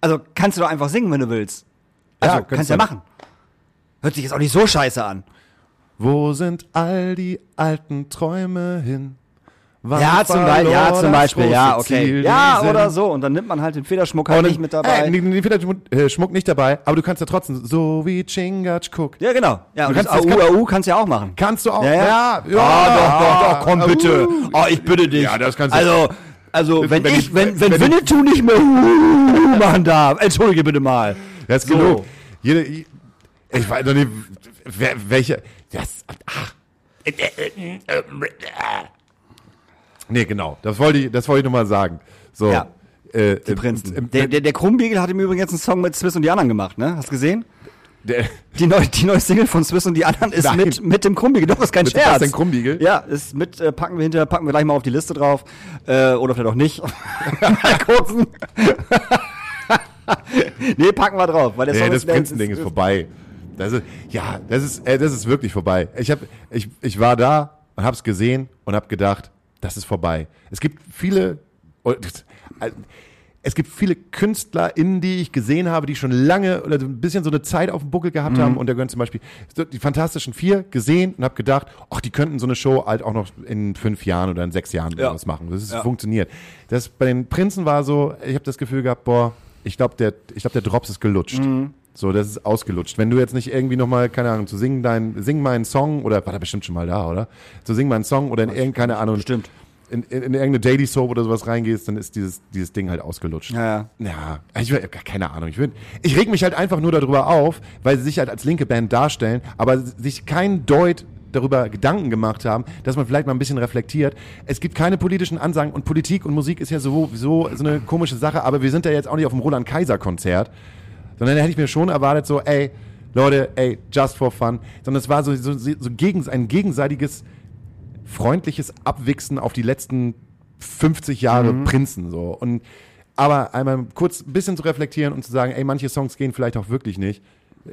Speaker 2: Also kannst du doch einfach singen, wenn du willst. Also
Speaker 3: Ja,
Speaker 2: kannst
Speaker 3: könntest
Speaker 2: ja
Speaker 3: du-
Speaker 2: machen. Hört sich jetzt auch nicht so scheiße an.
Speaker 3: Wo sind all die alten Träume hin?
Speaker 2: Ja, zum, Beispiel, ja, zum Beispiel, ja, okay.
Speaker 3: Ziel
Speaker 2: Ja, oder so. Und dann nimmt man halt den Federschmuck halt nicht mit dabei.
Speaker 3: Äh, den, Federschmuck äh, nicht dabei, aber du kannst ja trotzdem, so wie Chingachgook.
Speaker 2: ja, genau. Ja, und
Speaker 3: kannst
Speaker 2: das AU, AU kannst du ja auch machen.
Speaker 3: Kannst du auch,
Speaker 2: Ja, ja.
Speaker 3: ja,
Speaker 2: Ah, doch, doch, doch, komm bitte. Oh, ich bitte dich.
Speaker 3: Ja, das kannst du-
Speaker 2: Also, also wenn, ich, wenn, wenn,
Speaker 3: wenn-
Speaker 2: Winnetou nicht mehr machen darf, entschuldige bitte mal.
Speaker 3: Das ist
Speaker 2: So.
Speaker 3: genug. Jede, Ich weiß doch nicht, wer, welche. Das, ach. Nee, genau. Das wollte ich, das wollte ich nochmal sagen. So.
Speaker 2: Ja.
Speaker 3: Äh,
Speaker 2: Die Prinzen. Der, der, der Krummbiegel hat im Übrigen jetzt einen Song mit Swiss und die anderen gemacht, ne? Hast du gesehen?
Speaker 3: der,
Speaker 2: Die neue, die neue Single von Swiss und die anderen ist
Speaker 3: Nein.
Speaker 2: mit, mit dem Krummbiegel. Doch, ist kein
Speaker 3: Mit
Speaker 2: Scherz.
Speaker 3: Sebastian Krummbiegel?
Speaker 2: Ja, ist mit, äh, packen wir hinter, packen wir gleich mal auf die Liste drauf. Äh, oder vielleicht auch nicht. mal gucken. nee, packen wir drauf, weil der
Speaker 3: nee,
Speaker 2: Song
Speaker 3: das
Speaker 2: ist, der
Speaker 3: Prinzending ist vorbei. Das ist, ja, das ist, äh, das ist wirklich vorbei. Ich, hab, ich, ich war da und hab's gesehen und hab gedacht, das ist vorbei. Es gibt viele, äh, es gibt viele Künstler, in die ich gesehen habe, die schon lange oder ein bisschen so eine Zeit auf dem Buckel gehabt haben. Und da gehören zum Beispiel die Fantastischen Vier gesehen und habe gedacht, ach, die könnten so eine Show halt auch noch in fünf Jahren oder in sechs Jahren
Speaker 2: Ja.
Speaker 3: was machen. Das ist,
Speaker 2: Ja.
Speaker 3: funktioniert. Das bei den Prinzen war so, ich habe das Gefühl gehabt, boah, ich glaube, der, ich glaube, der Drops ist gelutscht. So, das ist ausgelutscht. Wenn du jetzt nicht irgendwie nochmal, keine Ahnung, zu singen dein, sing mal einen Song oder war da bestimmt schon mal da, oder? Zu singen mal einen Song oder in irgendeine Ahnung.
Speaker 2: Stimmt.
Speaker 3: In, in, in irgendeine Daily Soap oder sowas reingehst, dann ist dieses, dieses Ding halt ausgelutscht.
Speaker 2: Ja, ja.
Speaker 3: Ja, ich will, keine Ahnung. Ich, will, ich reg mich halt einfach nur darüber auf, weil sie sich halt als linke Band darstellen, aber sich kein Deut darüber Gedanken gemacht haben, dass man vielleicht mal ein bisschen reflektiert. Es gibt keine politischen Ansagen und Politik und Musik ist ja sowieso so eine komische Sache, aber wir sind ja jetzt auch nicht auf dem Roland Kaiser Konzert, sondern da hätte ich mir schon erwartet, so, ey, Leute, ey, just for fun, sondern es war so, so, so gegen, ein gegenseitiges freundliches Abwichsen auf die letzten 50 Jahre Prinzen so und aber einmal kurz ein bisschen zu reflektieren und zu sagen, ey, manche Songs gehen vielleicht auch wirklich nicht,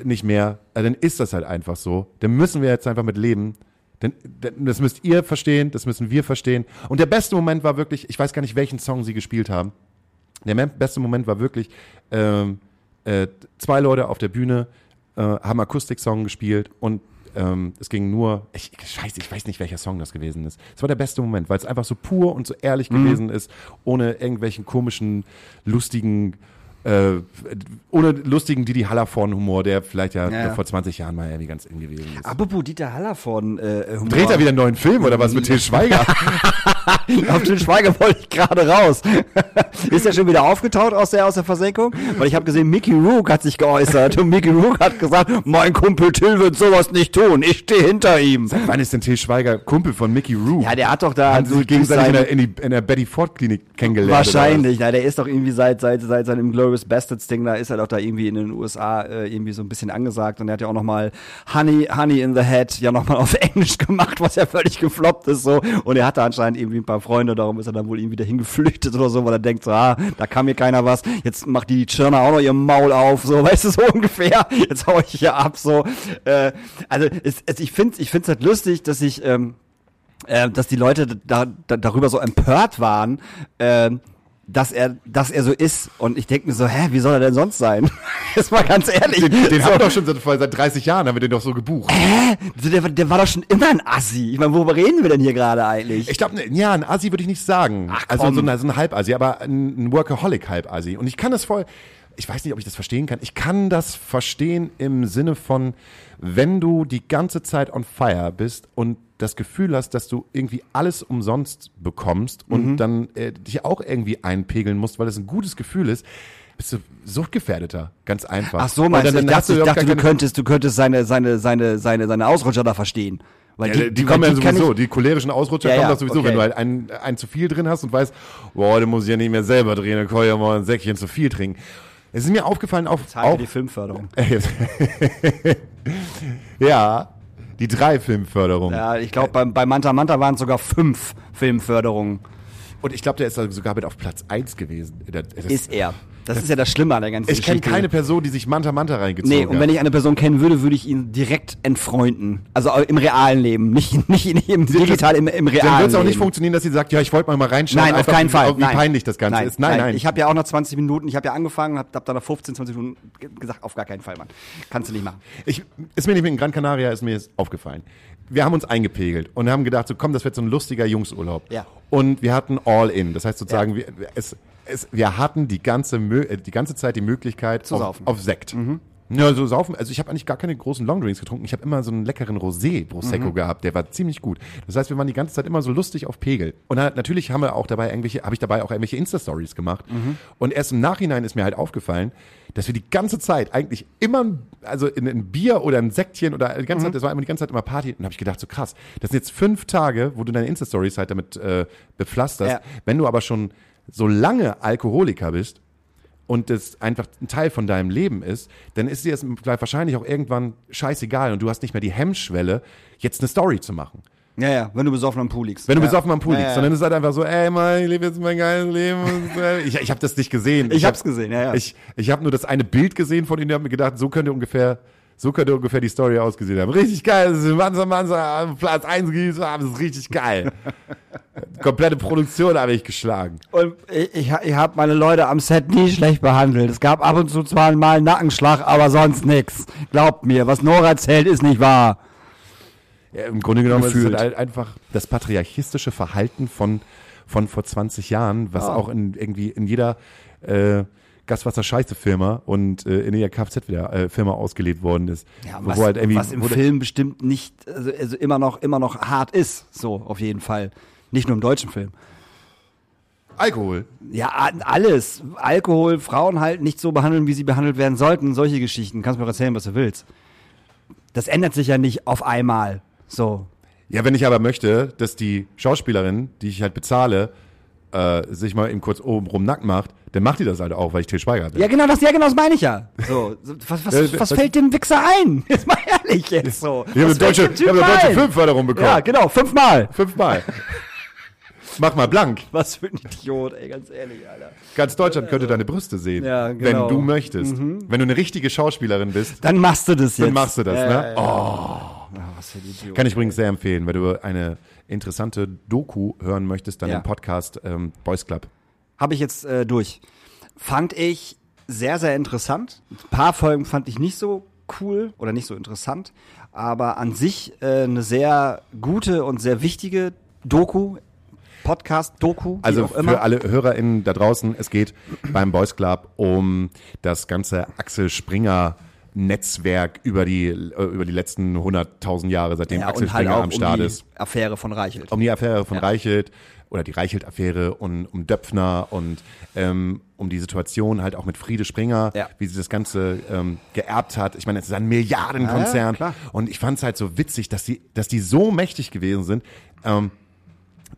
Speaker 3: nicht mehr, äh, dann ist das halt einfach so. Dann müssen wir jetzt einfach mit leben. Denn, das müsst ihr verstehen, das müssen wir verstehen. Und der beste Moment war wirklich, ich weiß gar nicht, welchen Song sie gespielt haben. Der beste Moment war wirklich, ähm, äh, zwei Leute auf der Bühne äh, haben Akustik-Song gespielt und ähm, es ging nur, ich, scheiße, ich weiß nicht, welcher Song das gewesen ist. Es war der beste Moment, weil es einfach so pur und so ehrlich gewesen ist, ohne irgendwelchen komischen, lustigen, äh, ohne lustigen Didi Hallervorn-Humor, der vielleicht ja,
Speaker 2: Ja, ja.
Speaker 3: vor 20 Jahren mal irgendwie ganz in gewesen ist.
Speaker 2: Apropos Dieter Hallervorden, äh.
Speaker 3: Dreht er wieder einen neuen Film oder was mit Til Schweiger?
Speaker 2: Auf den Schweiger wollte ich gerade raus. Ist er schon wieder aufgetaucht aus der, aus der Versenkung? Weil ich habe gesehen, Mickey Rook hat sich geäußert und Mickey Rook hat gesagt, mein Kumpel Till wird sowas nicht tun. Ich stehe hinter ihm.
Speaker 3: Wann ist denn Til Schweiger Kumpel von Mickey Rook?
Speaker 2: Ja, der hat doch da
Speaker 3: Haben sie sich gegenseitig in der, in, die, in der Betty Ford Klinik kennengelernt?
Speaker 2: Wahrscheinlich, na, der ist doch irgendwie seit, seit, seit seinem Glorious Bastards Ding, da ist er doch da irgendwie in den USA äh, irgendwie so ein bisschen angesagt und er hat ja auch nochmal Honey, Honey in the Head ja nochmal auf Englisch gemacht, was ja völlig gefloppt ist so und er hatte anscheinend irgendwie ein paar Freunde, darum ist er dann wohl irgendwie dahin geflüchtet oder so, weil er denkt so, ah, da kann mir keiner was, jetzt macht die Tschirner auch noch ihr Maul auf, so, weißt du, so ungefähr, jetzt hau ich hier ab, so, äh, also es, es, ich finde ich find's halt lustig, dass ich, ähm, äh, dass die Leute da, da, darüber so empört waren, ähm, dass er, dass er so ist. Und ich denke mir so, hä, wie soll er denn sonst sein? Jetzt mal ganz ehrlich.
Speaker 3: Den, den
Speaker 2: so,
Speaker 3: haben wir doch schon seit, seit 30 Jahren, haben wir den doch so gebucht.
Speaker 2: so, der, der war doch schon immer ein Assi. Ich meine, worüber reden wir denn hier gerade eigentlich?
Speaker 3: Ich glaube, ja, ein Assi würde ich nicht sagen.
Speaker 2: Ach,
Speaker 3: also
Speaker 2: komm.
Speaker 3: so ein, so ein Halbassi, aber ein, ein Workaholic-Halbassi. Und ich kann das voll, ich weiß nicht, ob ich das verstehen kann. Ich kann das verstehen im Sinne von, wenn du die ganze Zeit on fire bist und das Gefühl hast, dass du irgendwie alles umsonst bekommst und
Speaker 2: Mhm.
Speaker 3: dann äh, dich auch irgendwie einpegeln musst, weil es ein gutes Gefühl ist, bist du suchtgefährdeter, ganz einfach.
Speaker 2: Ach so, meinst
Speaker 3: Und
Speaker 2: du, ich
Speaker 3: dann
Speaker 2: dachte, ich
Speaker 3: überhaupt
Speaker 2: dachte du könntest, du könntest seine, seine, seine, seine, seine Ausrutscher da verstehen. Weil
Speaker 3: Ja, die, kommen
Speaker 2: weil
Speaker 3: ja sowieso,
Speaker 2: ich-
Speaker 3: die cholerischen Ausrutscher
Speaker 2: Ja,
Speaker 3: kommen
Speaker 2: ja,
Speaker 3: doch sowieso,
Speaker 2: okay.
Speaker 3: wenn du halt ein, ein zu viel drin hast und weißt, boah, heute muss ich ja nicht mehr selber drehen, dann kann ich ja mal ein Säckchen zu viel trinken. Es ist mir aufgefallen, auf,
Speaker 2: Danke
Speaker 3: auf
Speaker 2: die Filmförderung.
Speaker 3: ja, die drei Filmförderungen.
Speaker 2: Ja, ich glaube, bei, bei Manta Manta waren es sogar fünf Filmförderungen.
Speaker 3: Und ich glaube, der ist sogar mit auf Platz 1 gewesen. Das-
Speaker 2: Ist er. Das ist ja das Schlimme an der ganzen
Speaker 3: ich kenne
Speaker 2: Geschichte.
Speaker 3: keine Person, die sich Manta Manta reingezogen
Speaker 2: Nee, und
Speaker 3: hat.
Speaker 2: wenn ich eine Person kennen würde, würde ich ihn direkt entfreunden. Also im realen Leben, nicht, nicht, nicht im digital, im, im realen
Speaker 3: Dann wird es auch
Speaker 2: Leben.
Speaker 3: nicht funktionieren, dass sie sagt, ja, ich wollte mal mal reinschauen.
Speaker 2: Nein, auf keinen Fall.
Speaker 3: Wie
Speaker 2: nein.
Speaker 3: peinlich das Ganze
Speaker 2: nein,
Speaker 3: ist. Nein, nein.
Speaker 2: Ich habe ja auch noch 20 Minuten, ich habe ja angefangen, habe hab dann nach 15, 20 Minuten ge- gesagt, auf gar keinen Fall, Mann. Kannst du nicht machen.
Speaker 3: Ich, ist mir nicht in Gran Canaria ist mir jetzt aufgefallen. Wir haben uns eingepegelt und haben gedacht, so komm, das wird so ein lustiger Jungsurlaub.
Speaker 2: Ja.
Speaker 3: Und wir hatten all in. Das heißt sozusagen,
Speaker 2: Ja.
Speaker 3: wir, es, es, wir hatten die ganze, äh, die ganze Zeit die Möglichkeit
Speaker 2: Zu
Speaker 3: auf,
Speaker 2: saufen.
Speaker 3: auf Sekt. Ja, so saufen. Also ich habe eigentlich gar keine großen Longdrinks getrunken. Ich habe immer so einen leckeren Rosé Prosecco gehabt. Der war ziemlich gut. Das heißt, wir waren die ganze Zeit immer so lustig auf Pegel. Und dann, natürlich haben wir auch dabei irgendwelche, habe ich dabei auch irgendwelche Insta-Stories gemacht. Und erst im Nachhinein ist mir halt aufgefallen, dass wir die ganze Zeit eigentlich immer, also in ein Bier oder ein Sektchen oder die ganze Zeit, das war immer die ganze Zeit immer Party. Und habe ich gedacht, so krass, das sind jetzt fünf Tage, wo du deine Insta-Stories halt damit äh, bepflasterst.
Speaker 2: Ja.
Speaker 3: Wenn du aber schon so lange Alkoholiker bist, und das einfach ein Teil von deinem Leben ist, dann ist dir es wahrscheinlich auch irgendwann scheißegal und du hast nicht mehr die Hemmschwelle, jetzt eine Story zu machen.
Speaker 2: Ja, ja, wenn du besoffen am Pool liegst.
Speaker 3: Wenn du
Speaker 2: ja.
Speaker 3: besoffen am Pool
Speaker 2: Ja,
Speaker 3: liegst,
Speaker 2: ja.
Speaker 3: sondern es ist halt einfach so, ey Mann, ich lebe jetzt mein geiles Leben. Ich, ich habe das nicht gesehen.
Speaker 2: Ich
Speaker 3: hab-
Speaker 2: hab's gesehen, ja, ja.
Speaker 3: Ich, ich habe nur das eine Bild gesehen von ihnen und habe mir gedacht, so könnte ungefähr, so könnte ungefähr die Story ausgesehen haben. Richtig geil, das ist Mansa Mansa, Platz 1 gegeben haben, das ist richtig geil. Komplette Produktion habe ich geschlagen.
Speaker 2: Und ich, ich, ich habe meine Leute am Set nie schlecht behandelt. Es gab ab und zu zwar mal einen Nackenschlag, aber sonst nix. Glaubt mir, was Nora erzählt, ist nicht wahr.
Speaker 3: Ja, Im Grunde genommen ist es
Speaker 2: Gefühlt.
Speaker 3: halt einfach das patriarchistische Verhalten von, von vor 20 Jahren, was
Speaker 2: Ja.
Speaker 3: auch in, irgendwie in jeder äh, Gaswasser-Scheiße-Firma und äh, in jeder Kfz-Firma ausgelebt worden ist.
Speaker 2: Ja, was,
Speaker 3: halt
Speaker 2: was im
Speaker 3: der-
Speaker 2: Film bestimmt nicht, also, also immer noch, immer noch hart ist. So, auf jeden Fall. Nicht nur im deutschen Film.
Speaker 3: Alkohol.
Speaker 2: Ja, alles. Alkohol, Frauen halt nicht so behandeln, wie sie behandelt werden sollten. Solche Geschichten. Kannst mir erzählen, was du willst. Das ändert sich ja nicht auf einmal. So.
Speaker 3: Ja, wenn ich aber möchte, dass die Schauspielerin, die ich halt bezahle, äh, sich mal eben kurz oben rum nackt macht, dann macht die das halt auch, weil ich Til Schweiger bin.
Speaker 2: Ja, genau das, ja, genau das meine ich ja. So, was, was, was fällt dem Wichser ein? Jetzt mal ehrlich jetzt so.
Speaker 3: Wir haben
Speaker 2: Was
Speaker 3: eine deutsche, wir haben eine deutsche? Filmförderung bekommen.
Speaker 2: Ja, genau, fünfmal.
Speaker 3: Fünfmal. Mach mal blank.
Speaker 2: Was für ein Idiot, ey, ganz ehrlich, Alter.
Speaker 3: Ganz Deutschland könnte deine Brüste sehen,
Speaker 2: Ja, genau.
Speaker 3: wenn du möchtest. Wenn du eine richtige Schauspielerin bist,
Speaker 2: Dann machst du das jetzt.
Speaker 3: dann machst du das,
Speaker 2: ja,
Speaker 3: ne?
Speaker 2: Ja.
Speaker 3: Oh.
Speaker 2: Ja, was für ein Idiot.
Speaker 3: Kann ich übrigens sehr empfehlen, wenn du eine interessante Doku hören möchtest, dann den Podcast ähm, Boys Club.
Speaker 2: Habe ich jetzt äh, durch. Fand ich sehr, sehr interessant. Ein paar Folgen fand ich nicht so cool oder nicht so interessant, aber an sich äh, eine sehr gute und sehr wichtige Doku, Podcast-Doku,
Speaker 3: Also für alle HörerInnen da draußen, es geht beim Boys Club um das ganze Axel Springer Netzwerk über die, äh, über die letzten 100.000 Jahre, seitdem
Speaker 2: ja,
Speaker 3: Axel
Speaker 2: halt
Speaker 3: Springer
Speaker 2: auch
Speaker 3: am Start
Speaker 2: um
Speaker 3: ist.
Speaker 2: Affäre von Reichelt.
Speaker 3: Um die Affäre von
Speaker 2: Ja.
Speaker 3: Reichelt oder die Reichelt-Affäre und um Döpfner und ähm, um die Situation halt auch mit Friede Springer,
Speaker 2: Ja.
Speaker 3: wie sie das Ganze ähm, geerbt hat. Ich meine, es ist ein Milliardenkonzern
Speaker 2: Ja,
Speaker 3: und ich fand es halt so witzig, dass die, dass die so mächtig gewesen sind, ähm,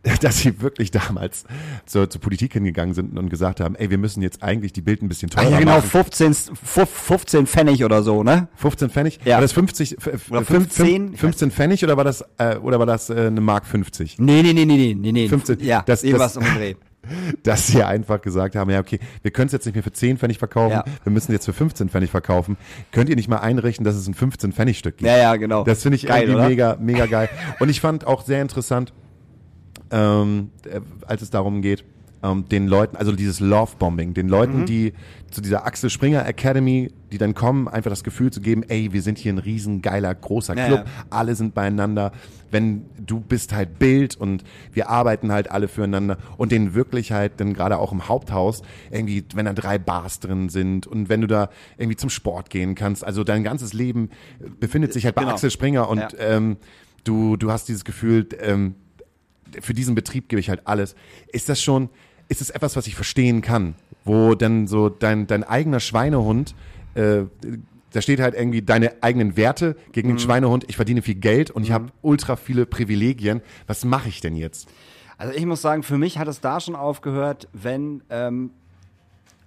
Speaker 3: dass sie wirklich damals zur, zur Politik hingegangen sind und gesagt haben, ey, wir müssen jetzt eigentlich die Bild ein bisschen teurer
Speaker 2: ja, genau,
Speaker 3: machen.
Speaker 2: 15, 15 Pfennig oder so, ne?
Speaker 3: 15 Pfennig?
Speaker 2: Ja.
Speaker 3: War das 50, f- f-
Speaker 2: Oder
Speaker 3: fünf-
Speaker 2: 15?
Speaker 3: fünf- 15 Pfennig oder war das, äh, oder war das äh, eine Mark 50?
Speaker 2: Nee, nee, nee, nee, nee, nee, nee.
Speaker 3: 15.
Speaker 2: Ja,
Speaker 3: Das-
Speaker 2: irgendwas
Speaker 3: das-
Speaker 2: um den Dreh.
Speaker 3: dass sie einfach gesagt haben, ja, okay, wir können es jetzt nicht mehr für 10 Pfennig verkaufen,
Speaker 2: Ja.
Speaker 3: wir müssen jetzt für 15 Pfennig verkaufen. Könnt ihr nicht mal einrichten, dass es ein 15 Pfennig Stück gibt?
Speaker 2: Ja, ja, genau.
Speaker 3: Das finde ich
Speaker 2: Geil,
Speaker 3: irgendwie
Speaker 2: oder?
Speaker 3: mega, mega geil. Und ich fand auch sehr interessant, ähm, äh, als es darum geht, ähm, den Leuten, also dieses Love-Bombing, den Leuten,
Speaker 2: Mhm.
Speaker 3: die zu dieser Axel Springer Academy, die dann kommen, einfach das Gefühl zu geben, ey, wir sind hier ein riesen geiler, großer Club,
Speaker 2: ja.
Speaker 3: alle sind beieinander, wenn du bist halt Bild und wir arbeiten halt alle füreinander und den wirklich halt dann gerade auch im Haupthaus irgendwie, wenn da drei Bars drin sind und wenn du da irgendwie zum Sport gehen kannst, also dein ganzes Leben befindet sich halt bei
Speaker 2: Genau.
Speaker 3: Axel Springer und
Speaker 2: Ja.
Speaker 3: ähm, du, du hast dieses Gefühl, ähm, für diesen Betrieb gebe ich halt alles. Ist das schon, ist es etwas, was ich verstehen kann, wo dann so dein, dein eigener Schweinehund, äh, da steht halt irgendwie deine eigenen Werte gegen
Speaker 2: Mhm.
Speaker 3: den Schweinehund, ich verdiene viel Geld und ich habe ultra viele Privilegien. Was mache ich denn jetzt?
Speaker 2: Also ich muss sagen, für mich hat es da schon aufgehört, wenn, ähm,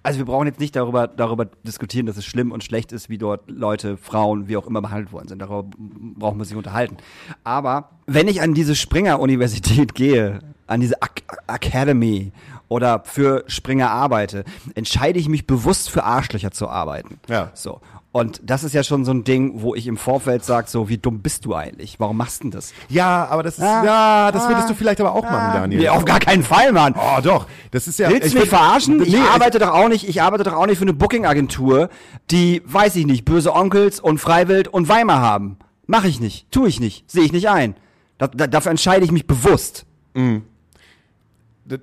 Speaker 2: also wir brauchen jetzt nicht darüber, darüber diskutieren, dass es schlimm und schlecht ist, wie dort Leute, Frauen, wie auch immer behandelt worden sind. Darüber brauchen wir sich unterhalten. Aber wenn ich an diese Springer-Universität gehe, an diese Ac Academy oder für Springer arbeite, entscheide ich mich bewusst für Arschlöcher zu arbeiten.
Speaker 3: Ja.
Speaker 2: So. Und das ist ja schon so ein Ding, wo ich im Vorfeld sage, so, wie dumm bist du eigentlich? Warum machst du denn das?
Speaker 3: Ja, aber das ist,
Speaker 2: Ah,
Speaker 3: ja, das
Speaker 2: ah,
Speaker 3: würdest du vielleicht aber auch machen, Daniel.
Speaker 2: Nee, auf gar keinen Fall, Mann.
Speaker 3: Oh, doch. Das ist ja.
Speaker 2: Willst
Speaker 3: ich
Speaker 2: du mich verarschen? Ich
Speaker 3: Nee,
Speaker 2: arbeite doch auch nicht, ich arbeite doch auch nicht für eine Booking-Agentur, die, weiß ich nicht, böse Onkels und Freiwild und Weimar haben. Mach ich nicht, tu ich nicht, sehe ich nicht ein. Da, da, dafür entscheide ich mich bewusst.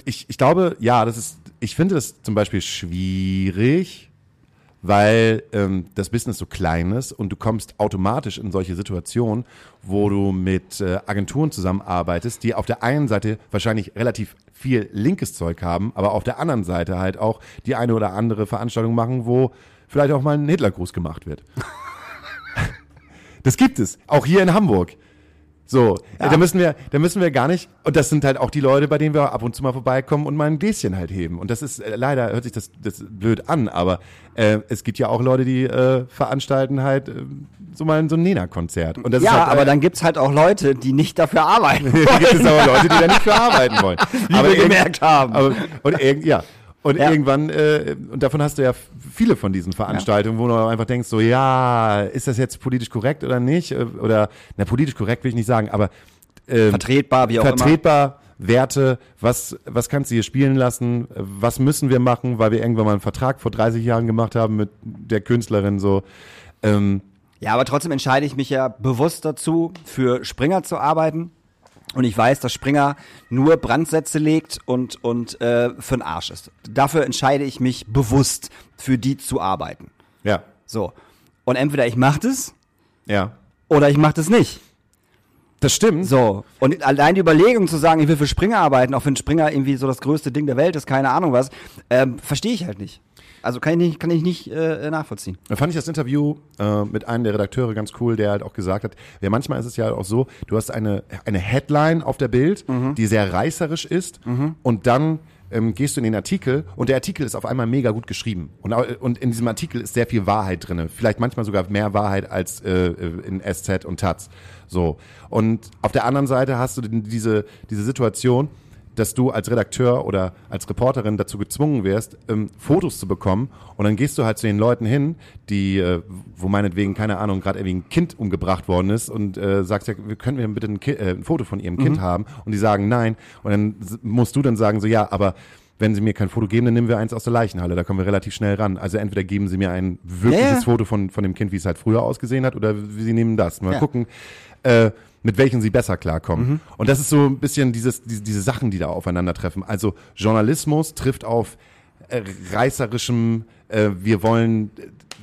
Speaker 3: ich, ich glaube, ja, das ist, ich finde das zum Beispiel schwierig, weil ähm, das Business so klein ist und du kommst automatisch in solche Situationen, wo du mit äh, Agenturen zusammenarbeitest, die auf der einen Seite wahrscheinlich relativ viel linkes Zeug haben, aber auf der anderen Seite halt auch die eine oder andere Veranstaltung machen, wo vielleicht auch mal ein Hitlergruß gemacht wird. das gibt es, auch hier in Hamburg. So,
Speaker 2: Ja.
Speaker 3: da müssen wir, da müssen wir gar nicht, und das sind halt auch die Leute, bei denen wir ab und zu mal vorbeikommen und mal ein Gläschen halt heben. Und das ist, äh, leider hört sich das, das blöd an, aber äh, es gibt ja auch Leute, die äh, veranstalten halt äh, so mal so ein Nena-Konzert. Und das
Speaker 2: Ja,
Speaker 3: ist halt,
Speaker 2: aber
Speaker 3: äh,
Speaker 2: dann gibt's halt auch Leute, die nicht dafür arbeiten
Speaker 3: gibt es
Speaker 2: wollen.
Speaker 3: aber Leute, die da nicht für arbeiten wollen.
Speaker 2: Wie
Speaker 3: aber
Speaker 2: wir gemerkt haben.
Speaker 3: Aber, und ja. Und
Speaker 2: Ja.
Speaker 3: irgendwann, äh, und davon hast du ja viele von diesen Veranstaltungen, wo du einfach denkst, so, ja, ist das jetzt politisch korrekt oder nicht? Äh, Oder, na, politisch korrekt will ich nicht sagen, aber ähm,
Speaker 2: Vertretbar, wie auch immer.
Speaker 3: vertretbar, Werte, was, was kannst du hier spielen lassen, was müssen wir machen, weil wir irgendwann mal einen Vertrag vor 30 Jahren gemacht haben mit der Künstlerin, so. Ähm,
Speaker 2: Ja, aber trotzdem entscheide ich mich ja bewusst dazu, für Springer zu arbeiten. Und ich weiß, dass Springer nur Brandsätze legt und, und äh, für den Arsch ist. Dafür entscheide ich mich bewusst, für die zu arbeiten.
Speaker 3: ja,
Speaker 2: So. Und entweder ich mache das
Speaker 3: ja.
Speaker 2: oder ich mache das nicht.
Speaker 3: Das stimmt.
Speaker 2: So. Und allein die Überlegung zu sagen, ich will für Springer arbeiten, auch wenn Springer irgendwie so das größte Ding der Welt ist, keine Ahnung was, ähm, verstehe ich halt nicht. Also kann ich nicht, kann ich nicht äh, nachvollziehen.
Speaker 3: Da fand ich das Interview äh, mit einem der Redakteure ganz cool, der halt auch gesagt hat, ja, manchmal ist es ja auch so, du hast eine, eine Headline auf der Bild, die sehr reißerisch ist und dann ähm, gehst du in den Artikel und der Artikel ist auf einmal mega gut geschrieben. Und, au- und in diesem Artikel ist sehr viel Wahrheit drinne. Vielleicht manchmal sogar mehr Wahrheit als äh, in SZ und Taz. So. Und auf der anderen Seite hast du diese, diese Situation, dass du als Redakteur oder als Reporterin dazu gezwungen wirst, ähm, Fotos zu bekommen und dann gehst du halt zu den Leuten hin, die, äh, wo meinetwegen, keine Ahnung, gerade irgendwie ein Kind umgebracht worden ist und äh, sagst ja, wir können wir bitte ein, Ki äh, ein Foto von ihrem Kind haben und die sagen nein und dann musst du dann sagen so, ja, aber wenn sie mir kein Foto geben, dann nehmen wir eins aus der Leichenhalle, da kommen wir relativ schnell ran. Also entweder geben sie mir ein wirkliches
Speaker 2: ja.
Speaker 3: Foto von, von dem Kind, wie es halt früher ausgesehen hat, oder sie nehmen das. Mal
Speaker 2: Ja.
Speaker 3: gucken, äh, mit welchen sie besser klarkommen.
Speaker 2: Mhm.
Speaker 3: Und das ist so ein bisschen dieses, diese, diese Sachen, die da aufeinandertreffen. Also Journalismus trifft auf äh, reißerischem, äh, wir wollen,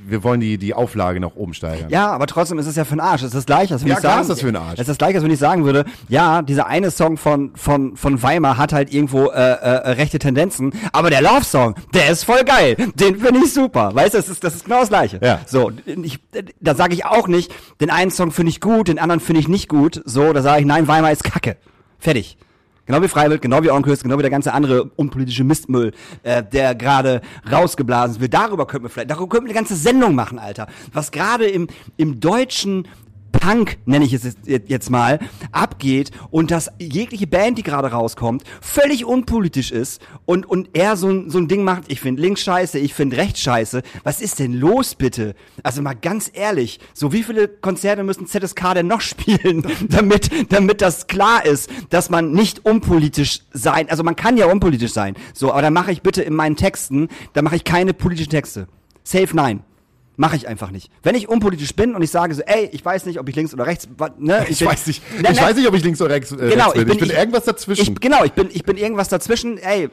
Speaker 3: wir wollen die, die Auflage nach oben steigern.
Speaker 2: Ja, aber trotzdem ist es ja für den Arsch. Es ist das gleiche, als wenn
Speaker 3: Ja,
Speaker 2: ich sagen,
Speaker 3: ist das für den Arsch.
Speaker 2: Es ist das gleiche, als wenn ich sagen würde, ja, dieser eine Song von von von Weimar hat halt irgendwo äh, äh, rechte Tendenzen, aber der Love Song, der ist voll geil. Den finde ich super. Weißt du, das ist das ist genau das gleiche.
Speaker 3: Ja.
Speaker 2: So, ich, da sage ich auch nicht, den einen Song finde ich gut, den anderen finde ich nicht gut. So, da sage ich, nein, Weimar ist Kacke. Fertig. Genau wie Freiwild, genau wie Onkelst, genau wie der ganze andere unpolitische Mistmüll, äh, der gerade rausgeblasen wird. Darüber könnten wir vielleicht, darüber könnten wir eine ganze Sendung machen, Alter. Was gerade im, im deutschen Punk, nenne ich es jetzt- mal, abgeht und dass jegliche Band, die gerade rauskommt, völlig unpolitisch ist und, und er so, so ein Ding macht, ich finde links scheiße, ich finde rechts scheiße. Was ist denn los, bitte? Also mal ganz ehrlich, so wie viele Konzerte müssen ZSK denn noch spielen, damit, damit das klar ist, dass man nicht unpolitisch sein, also man kann ja unpolitisch sein, so, aber dann mache ich bitte in meinen Texten, da mache ich keine politischen Texte. Safe nein. Mache ich einfach nicht. Wenn ich unpolitisch bin und ich sage so, ey, ich weiß nicht, ob ich links oder rechts, ne?
Speaker 3: Ich,
Speaker 2: bin-
Speaker 3: weiß nicht,
Speaker 2: Nein,
Speaker 3: ich
Speaker 2: nein,
Speaker 3: weiß nicht, ob ich links oder rechts, äh,
Speaker 2: Genau,
Speaker 3: rechts bin.
Speaker 2: ich bin,
Speaker 3: ich bin irgendwas dazwischen.
Speaker 2: Ich, genau, ich bin, ich bin irgendwas dazwischen. Ey, äh,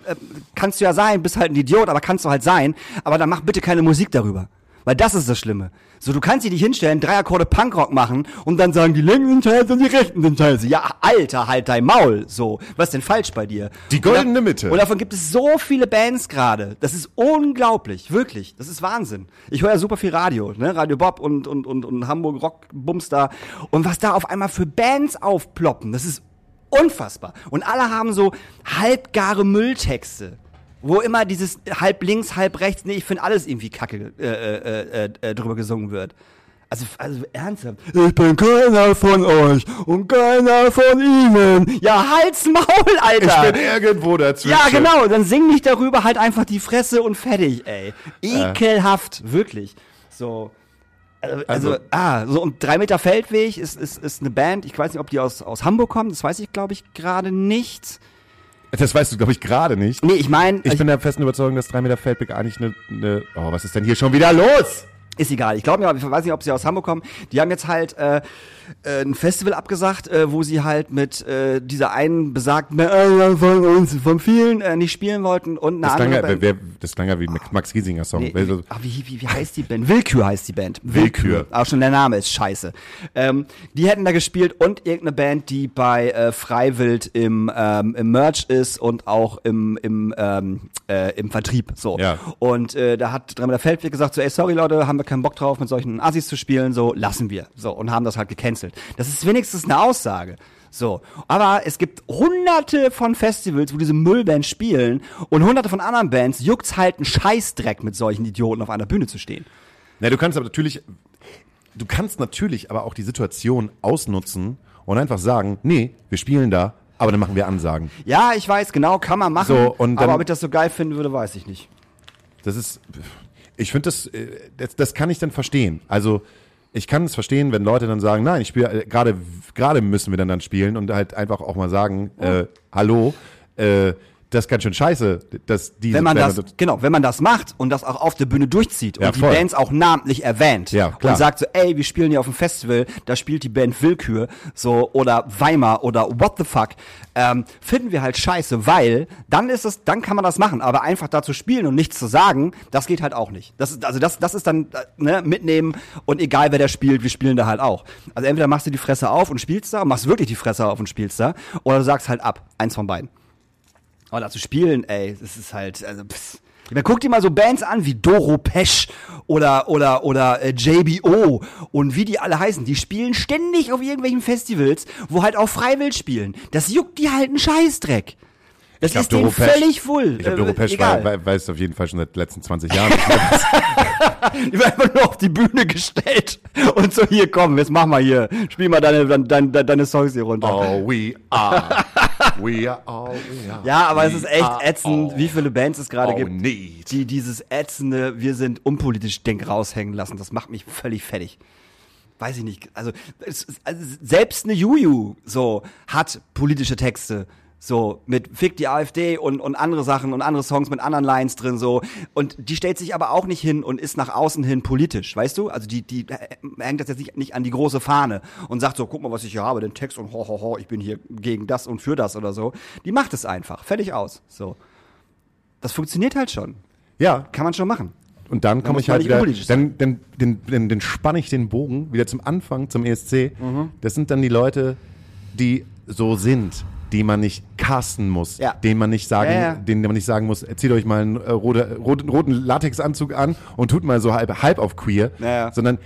Speaker 2: kannst du ja sein, bist halt ein Idiot, aber kannst du halt sein. Aber dann mach bitte keine Musik darüber. Weil das ist das Schlimme. So, du kannst dich nicht hinstellen, drei Akkorde Punkrock machen und dann sagen, die Linken sind scheiße und die Rechten sind scheiße. Ja, Alter, halt dein Maul. So, was ist denn falsch bei dir?
Speaker 3: Die goldene
Speaker 2: da-
Speaker 3: Mitte.
Speaker 2: Und davon gibt es so viele Bands gerade. Das ist unglaublich, wirklich. Das ist Wahnsinn. Ich höre ja super viel Radio, ne? Radio Bob und, und, und, und Hamburg Rock Bumster. Und was da auf einmal für Bands aufploppen, das ist unfassbar. Und alle haben so halbgare Mülltexte. Wo immer dieses halb links, halb rechts, nee, ich finde alles irgendwie kacke äh, äh, äh, äh, drüber gesungen wird. Also, also ernsthaft. Ich bin keiner von euch und keiner von ihnen. Ja, halt's Maul, Alter.
Speaker 3: ich bin irgendwo dazwischen.
Speaker 2: Ja, genau, dann sing nicht darüber, halt einfach die Fresse und fertig, ey. Ekelhaft, wirklich. So. Also, also,
Speaker 3: Also-
Speaker 2: ah, so und drei Meter Feldweg ist, ist, ist eine Band, ich weiß nicht, ob die aus, aus Hamburg kommen, das weiß ich, glaube ich, gerade nicht.
Speaker 3: Das weißt du, glaube ich, gerade nicht.
Speaker 2: Nee, ich meine,
Speaker 3: Ich bin der festen Überzeugung, dass 3 Meter Feldweg eigentlich eine, eine. Oh, was ist denn hier schon wieder los?
Speaker 2: Ist egal. Ich glaube, ich weiß nicht, ob sie aus Hamburg kommen. Die haben jetzt halt äh, äh, ein Festival abgesagt, äh, wo sie halt mit äh, dieser einen besagten äh, von uns, von vielen äh, nicht spielen wollten und eine
Speaker 3: Das klang,
Speaker 2: andere
Speaker 3: ja,
Speaker 2: Band.
Speaker 3: wer, das klang ja wie Max- Max Giesinger Song.
Speaker 2: Nee, wie, ah, wie, wie, wie heißt die Band? Willkür heißt die Band.
Speaker 3: Willkür.
Speaker 2: Auch schon der Name ist scheiße. Ähm, die hätten da gespielt und irgendeine Band, die bei äh, Freiwild im, ähm, im Merch ist und auch im, im, ähm, äh, im Vertrieb. So.
Speaker 3: Ja.
Speaker 2: Und äh, da hat Dremmer Feldweg gesagt, so, ey, sorry Leute, haben wir keinen Bock drauf, mit solchen Assis zu spielen, so, lassen wir. So, und haben das halt gecancelt. Das ist wenigstens eine Aussage. So, aber es gibt hunderte von Festivals, wo diese Müllbands spielen und hunderte von anderen Bands juckt's halt einen Scheißdreck mit solchen Idioten auf einer Bühne zu stehen.
Speaker 3: Na, du kannst aber natürlich, du kannst natürlich aber auch die Situation ausnutzen und einfach sagen, nee, wir spielen da, aber dann machen wir Ansagen.
Speaker 2: Ja, ich weiß, genau, kann man machen,
Speaker 3: So, und dann-
Speaker 2: aber ob ich das so geil finden würde, weiß ich nicht.
Speaker 3: Das ist, ich finde das, äh, das, das kann ich dann verstehen. Also ich kann es verstehen, wenn Leute dann sagen, nein, ich spiele äh, gerade, gerade müssen wir dann dann spielen und halt einfach auch mal sagen, äh, hallo, äh, das ist ganz schön scheiße, dass diese
Speaker 2: Wenn man das, genau, wenn man das macht und das auch auf der Bühne durchzieht
Speaker 3: Ja,
Speaker 2: und die
Speaker 3: voll.
Speaker 2: Bands auch namentlich erwähnt
Speaker 3: Ja, klar.
Speaker 2: und sagt so, ey, wir spielen hier auf dem Festival, da spielt die Band Willkür, so, oder Weimar oder what the fuck, ähm, finden wir halt scheiße, weil dann ist es, dann kann man das machen, aber einfach da zu spielen und nichts zu sagen, das geht halt auch nicht. Das ist, also das, das ist dann, äh, ne, mitnehmen und egal wer da spielt, wir spielen da halt auch. Also entweder machst du die Fresse auf und spielst da, machst wirklich die Fresse auf und spielst da, oder du sagst halt ab, eins von beiden. Aber da zu spielen, ey, das ist halt, also, pss. Ich meine, guck dir mal so Bands an wie Doro Pesch oder, oder, oder äh, JBO und wie die alle heißen. Die spielen ständig auf irgendwelchen Festivals, wo halt auch Freiwill spielen. Das juckt die halt einen Scheißdreck. Das
Speaker 3: glaub,
Speaker 2: ist denen
Speaker 3: Doro Pesch-
Speaker 2: völlig voll.
Speaker 3: Ich glaube,
Speaker 2: Äh,
Speaker 3: Doro Pesch
Speaker 2: egal.
Speaker 3: wei- wei- weiß auf jeden Fall schon seit den letzten 20 Jahren.
Speaker 2: Die werden einfach nur auf die Bühne gestellt und so, hier, komm, jetzt mach mal hier, spiel mal deine, deine, deine, deine Songs hier runter.
Speaker 3: all we are. We are all we are.
Speaker 2: Ja, aber es ist echt ätzend,
Speaker 3: all
Speaker 2: wie viele Bands es gerade gibt.
Speaker 3: need.
Speaker 2: die dieses ätzende, wir sind unpolitisch Denk raushängen lassen. Das macht mich völlig fertig. Weiß ich nicht. Also, es- also selbst eine Juju so hat politische Texte. So, mit Fick die AfD und, und andere Sachen und andere Songs mit anderen Lines drin, so. Und die stellt sich aber auch nicht hin und ist nach außen hin politisch, weißt du? Also die, die äh, hängt das jetzt nicht, nicht an die große Fahne und sagt so, guck mal, was ich hier habe, den Text und ho, ho, ho, ich bin hier gegen das und für das oder so. Die macht es einfach. Fertig aus. So. Das funktioniert halt schon.
Speaker 3: Ja,
Speaker 2: Kann man schon machen.
Speaker 3: Und dann komme ich halt wieder, dann, dann, dann, dann, dann spanne ich den Bogen wieder zum Anfang, zum ESC.
Speaker 2: Mhm.
Speaker 3: Das sind dann die Leute, die so sind, die man nicht casten muss,
Speaker 2: Ja.
Speaker 3: denen man nicht sagen,
Speaker 2: Ja, ja.
Speaker 3: denen man nicht sagen muss, zieht euch mal einen äh, rote, roten, roten Latexanzug an und tut mal so halb, halb auf queer,
Speaker 2: Ja, ja.
Speaker 3: sondern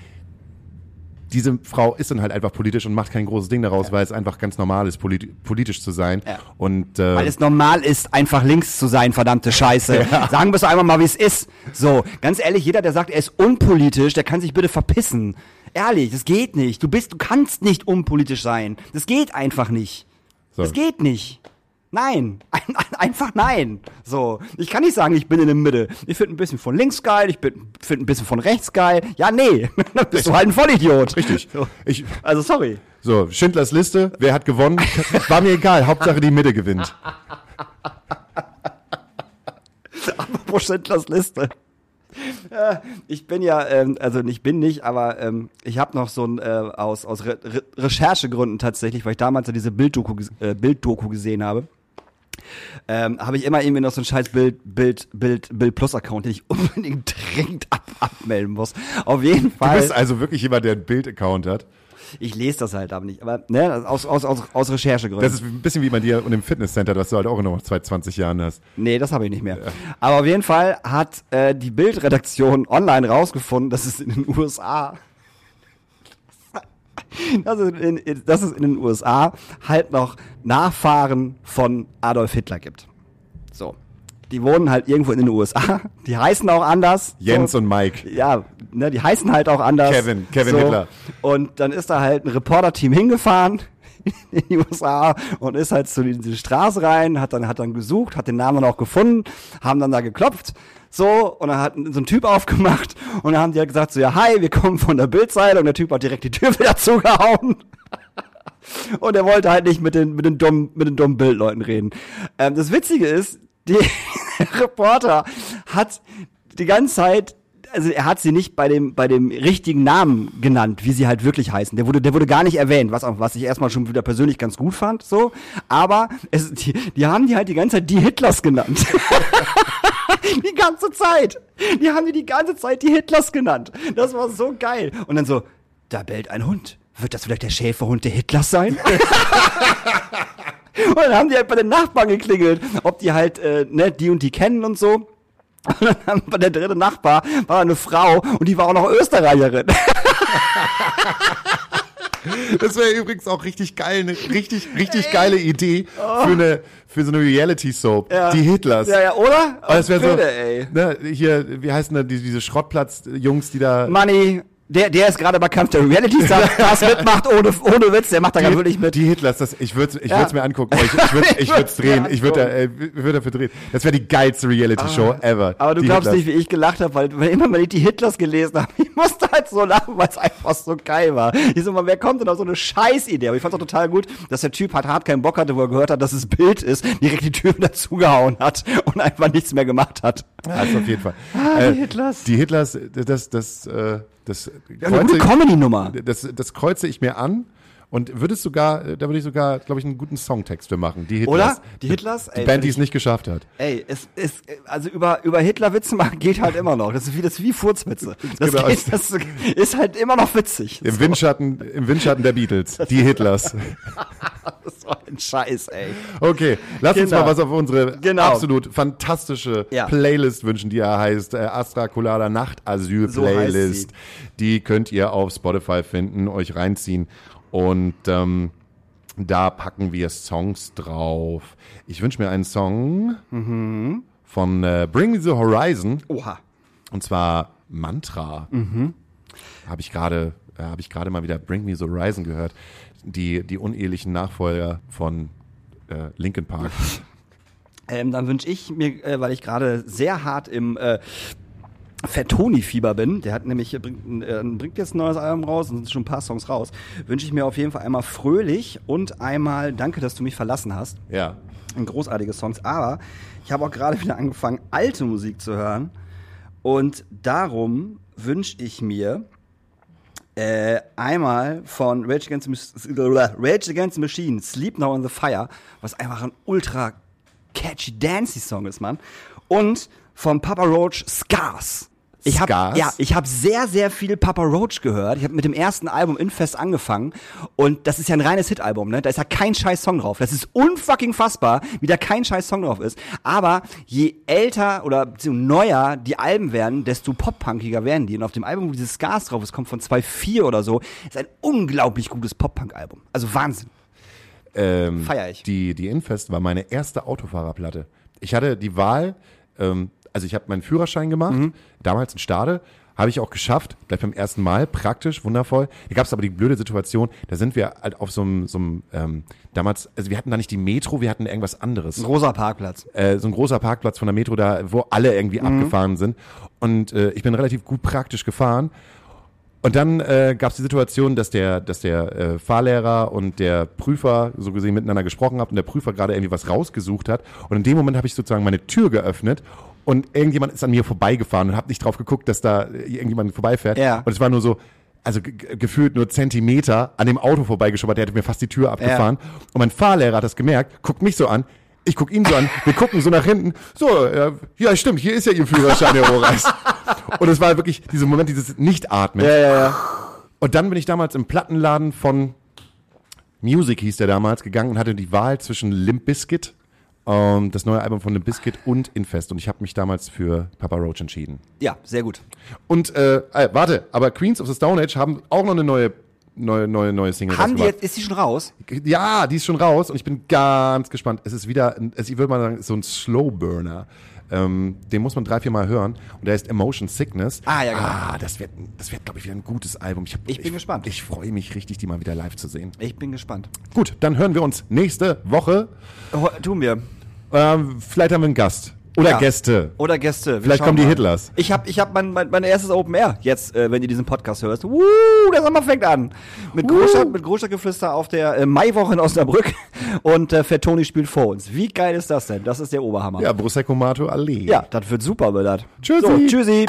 Speaker 3: diese Frau ist dann halt einfach politisch und macht kein großes Ding daraus, weil es einfach ganz normal ist, polit politisch zu sein.
Speaker 2: Ja.
Speaker 3: Und äh,
Speaker 2: Weil es normal ist, einfach links zu sein, verdammte Scheiße. Sagen wir es einfach mal, wie es ist. So, ganz ehrlich, jeder, der sagt, er ist unpolitisch, der kann sich bitte verpissen. Ehrlich, das geht nicht. Du bist, du kannst nicht unpolitisch sein. Das geht einfach nicht.
Speaker 3: So.
Speaker 2: Das geht nicht. Nein, ein, ein, einfach nein. So, ich kann nicht sagen, ich bin in der Mitte. Ich finde ein bisschen von links geil, ich finde ein bisschen von rechts geil. Ja, nee, dann bist du halt ein Vollidiot.
Speaker 3: richtig.
Speaker 2: So.
Speaker 3: Ich,
Speaker 2: Also sorry.
Speaker 3: So, Schindlers Liste, wer hat gewonnen? War mir egal, Hauptsache die Mitte gewinnt.
Speaker 2: Apropos Schindlers Liste. Ich bin ja, ähm, also ich bin nicht, aber ähm, ich habe noch so ein, äh, aus, aus Re Re Recherchegründen tatsächlich, weil ich damals ja diese Bilddoku, äh, Bilddoku gesehen habe, ähm, habe ich immer irgendwie noch so ein scheiß Bild, Bild, Bild, Bild Plus Account, den ich unbedingt dringend ab abmelden muss. Auf jeden
Speaker 3: Du
Speaker 2: Fall.
Speaker 3: bist also wirklich jemand, der einen Bild-Account hat.
Speaker 2: ich lese das halt aber nicht, aber ne, aus, aus, aus, aus Recherchegründen.
Speaker 3: Das ist ein bisschen wie bei dir und im Fitnesscenter, was du halt auch noch seit 20 Jahren hast.
Speaker 2: Nee, das habe ich nicht mehr. Aber auf jeden Fall hat äh, die Bildredaktion online rausgefunden, dass es in den USA dass es in, in, dass es in den USA halt noch Nachfahren von Adolf Hitler gibt. So. Die wohnen halt irgendwo in den USA. Die heißen auch anders.
Speaker 3: Jens
Speaker 2: so.
Speaker 3: und Mike.
Speaker 2: Ja, ne, die heißen halt auch anders.
Speaker 3: Kevin, Kevin
Speaker 2: so.
Speaker 3: Hitler.
Speaker 2: Und dann ist da halt ein Reporter-Team hingefahren in die USA und ist halt zu diese Straße rein, hat dann, hat dann gesucht, hat den Namen dann auch gefunden, haben dann da geklopft. So, und dann hat so ein Typ aufgemacht und dann haben die halt gesagt so, ja, hi, wir kommen von der Bildseite und der Typ hat direkt die Tür wieder zugehauen. Und er wollte halt nicht mit den, mit den dummen, mit den dummen Bildleuten reden. Ähm, das Witzige ist, die Reporter hat die ganze Zeit also er hat sie nicht bei dem, bei dem richtigen Namen genannt, wie sie halt wirklich heißen. Der wurde, der wurde gar nicht erwähnt, was, auch, was ich erstmal schon wieder persönlich ganz gut fand, so. Aber es, die, die haben die halt die ganze Zeit die Hitlers genannt. die ganze Zeit. Die haben die die ganze Zeit die Hitlers genannt. Das war so geil. Und dann so, da bellt ein Hund. Wird das vielleicht der Schäferhund der Hitlers sein? und dann haben die halt bei den Nachbarn geklingelt, ob die halt, äh, ne, die und die kennen und so. Und dann haben wir der dritte Nachbar war eine Frau und die war auch noch Österreicherin.
Speaker 3: Das wäre übrigens auch richtig geil, eine richtig, richtig geile Idee für eine, für so eine Reality-Soap.
Speaker 2: Ja.
Speaker 3: Die Hitlers.
Speaker 2: Ja, ja, oder?
Speaker 3: Aber das wäre so,
Speaker 2: ey.
Speaker 3: ne, hier, wie heißen da die, diese Schrottplatz-Jungs, die da.
Speaker 2: Money, der, der ist gerade bei Kampf der Reality Stars mitmacht, ohne, ohne Witz, der macht da gerade wirklich mit.
Speaker 3: die Hitlers, das, ich würde ich
Speaker 2: Ja.
Speaker 3: würd's mir angucken, ich, ich würde ich würd's drehen, ich würde äh, würd dafür drehen. Das wäre die geilste Reality-Show ever.
Speaker 2: Aber du
Speaker 3: die
Speaker 2: glaubst
Speaker 3: Hitlers.
Speaker 2: nicht, wie ich gelacht habe, weil wenn immer wenn ich die Hitlers gelesen habe, ich musste halt so lachen, weil es einfach so geil war. Ich so mal, wer kommt denn auf so eine Scheißidee? Aber ich fand auch total gut, dass der Typ halt hart keinen Bock hatte, wo er gehört hat, dass es Bild ist, direkt die Tür wieder zugehauen hat und einfach nichts mehr gemacht hat.
Speaker 3: Das auf jeden Fall.
Speaker 2: Ah, die Hitlers.
Speaker 3: Die Hitlers, das, das, äh, das,
Speaker 2: Ja, eine gute Comedy-Nummer.
Speaker 3: das, das kreuze ich mir an und würde es sogar, da würde ich sogar, glaube ich, einen guten Songtext für machen. Die Hitlers.
Speaker 2: Oder? Die Hitlers?
Speaker 3: Die
Speaker 2: Ey,
Speaker 3: Band, die es nicht geschafft hat.
Speaker 2: Ey, es ist, also über, über Hitler Witze machen geht halt immer noch. Das ist wie, das ist wie Furzwitze. Das,
Speaker 3: Genau.
Speaker 2: geht, das ist halt immer noch witzig.
Speaker 3: Im Windschatten, im Windschatten der Beatles. Die Hitlers.
Speaker 2: Das so ein Scheiß, ey.
Speaker 3: Okay, lass uns
Speaker 2: Genau.
Speaker 3: mal was auf unsere
Speaker 2: Genau.
Speaker 3: absolut fantastische
Speaker 2: Ja.
Speaker 3: Playlist wünschen, die ja heißt äh, Astra Colada Nachtasyl
Speaker 2: So
Speaker 3: Playlist. die könnt ihr auf Spotify finden, euch reinziehen und ähm, da packen wir Songs drauf. Ich wünsche mir einen Song
Speaker 2: Mhm.
Speaker 3: von äh, Bring Me the Horizon
Speaker 2: Oha.
Speaker 3: und zwar Mantra.
Speaker 2: Mhm.
Speaker 3: Habe ich gerade äh, habe ich gerade mal wieder Bring Me the Horizon gehört. Die die unehelichen Nachfolger von äh, Linkin Park.
Speaker 2: Ähm, dann wünsche ich mir, äh, weil ich gerade sehr hart im äh, Fettoni-Fieber bin, der hat nämlich, äh, bringt, äh, bringt jetzt ein neues Album raus und sind schon ein paar Songs raus, wünsche ich mir auf jeden Fall einmal Fröhlich und einmal Danke, dass du mich verlassen hast.
Speaker 3: ja.
Speaker 2: Ein großartige Songs, aber ich habe auch gerade wieder angefangen, alte Musik zu hören und darum wünsche ich mir äh, einmal von Rage Against, Rage Against the Machine, Sleep Now in the Fire, was einfach ein ultra catchy, dancey Song ist, Mann. Und von Papa Roach Scars. Ich hab,
Speaker 3: Scars?
Speaker 2: ja, ich habe sehr, sehr viel Papa Roach gehört. Ich habe mit dem ersten Album Infest angefangen und das ist ja ein reines Hit-Album, ne? Da ist ja kein scheiß Song drauf. Das ist unfucking fassbar, wie da kein scheiß Song drauf ist. Aber je älter oder neuer die Alben werden, desto pop-punkiger werden die. Und auf dem Album, wo dieses Scars drauf ist, kommt von 2.4 oder so, ist ein unglaublich gutes Pop-Punk-Album. Also Wahnsinn.
Speaker 3: Ähm,
Speaker 2: Feier ich.
Speaker 3: Die, die Infest war meine erste Autofahrerplatte. Ich hatte die Wahl, ähm, also ich habe meinen Führerschein gemacht,
Speaker 2: Mhm.
Speaker 3: damals in Stade, habe ich auch geschafft, gleich beim ersten Mal, praktisch, wundervoll. Da gab es aber die blöde Situation, da sind wir halt auf so einem, so einem ähm, damals, also wir hatten da nicht die Metro, wir hatten irgendwas anderes.
Speaker 2: Ein rosa Parkplatz.
Speaker 3: Äh, so ein großer Parkplatz von der Metro da, wo alle irgendwie abgefahren sind. Und äh, ich bin relativ gut praktisch gefahren. Und dann äh, gab es die Situation, dass der, dass der äh, Fahrlehrer und der Prüfer so gesehen miteinander gesprochen haben und der Prüfer gerade irgendwie was rausgesucht hat. Und in dem Moment habe ich sozusagen meine Tür geöffnet und irgendjemand ist an mir vorbeigefahren und habe nicht drauf geguckt, dass da irgendjemand vorbeifährt.
Speaker 2: Ja.
Speaker 3: Und es war nur so, also ge- ge- gefühlt nur Zentimeter an dem Auto vorbeigeschobbert, der hätte mir fast die Tür abgefahren. Und mein Fahrlehrer hat das gemerkt, guckt mich so an, ich guck ihn so an, wir gucken so nach hinten, so, äh, ja stimmt, hier ist ja Ihr Führerschein, Herr Rohreis. Und es war wirklich dieser Moment, dieses Nicht-Atmen.
Speaker 2: Ja, ja, ja.
Speaker 3: Und dann bin ich damals im Plattenladen von Music hieß der damals gegangen und hatte die Wahl zwischen Limp Bizkit, ähm, das neue Album von Limp Bizkit und Infest. Und ich habe mich damals für Papa Roach entschieden.
Speaker 2: Ja, sehr gut.
Speaker 3: Und äh, äh, warte, aber Queens of the Stone Age haben auch noch eine neue neue neue neue Single
Speaker 2: Haben die jetzt, ist die schon raus?
Speaker 3: Ja, die ist schon raus und ich bin ganz gespannt. Es ist wieder, ein- ich würde mal sagen, so ein Slow Burner. Ähm, den muss man drei, vier Mal hören. Und der ist Emotion Sickness.
Speaker 2: Ah, ja, genau.
Speaker 3: Ah, das wird, das wird, glaube ich, wieder ein gutes Album. Ich, hab,
Speaker 2: Ich bin gespannt.
Speaker 3: Ich freue mich richtig, die mal wieder live zu sehen.
Speaker 2: Ich bin gespannt.
Speaker 3: Gut, dann hören wir uns nächste Woche.
Speaker 2: Ho- Tun wir.
Speaker 3: Ähm, vielleicht haben wir einen Gast. Oder
Speaker 2: Ja.
Speaker 3: Gäste.
Speaker 2: Oder Gäste. Wir
Speaker 3: Vielleicht kommen die
Speaker 2: mal.
Speaker 3: Hitlers.
Speaker 2: Ich habe ich hab mein, mein, mein erstes Open Air jetzt, äh, wenn ihr diesen Podcast hörst. Woo, der Sommer fängt an. Mit Großstadt, mit Großstadtgeflüster auf der äh, Maiwoche in Osnabrück und äh, Fettoni spielt vor uns. Wie geil ist das denn? Das ist der Oberhammer.
Speaker 3: Ja, Prosecco Mato Allee.
Speaker 2: ja das wird super, Willard.
Speaker 3: Tschüssi.
Speaker 2: So, tschüssi.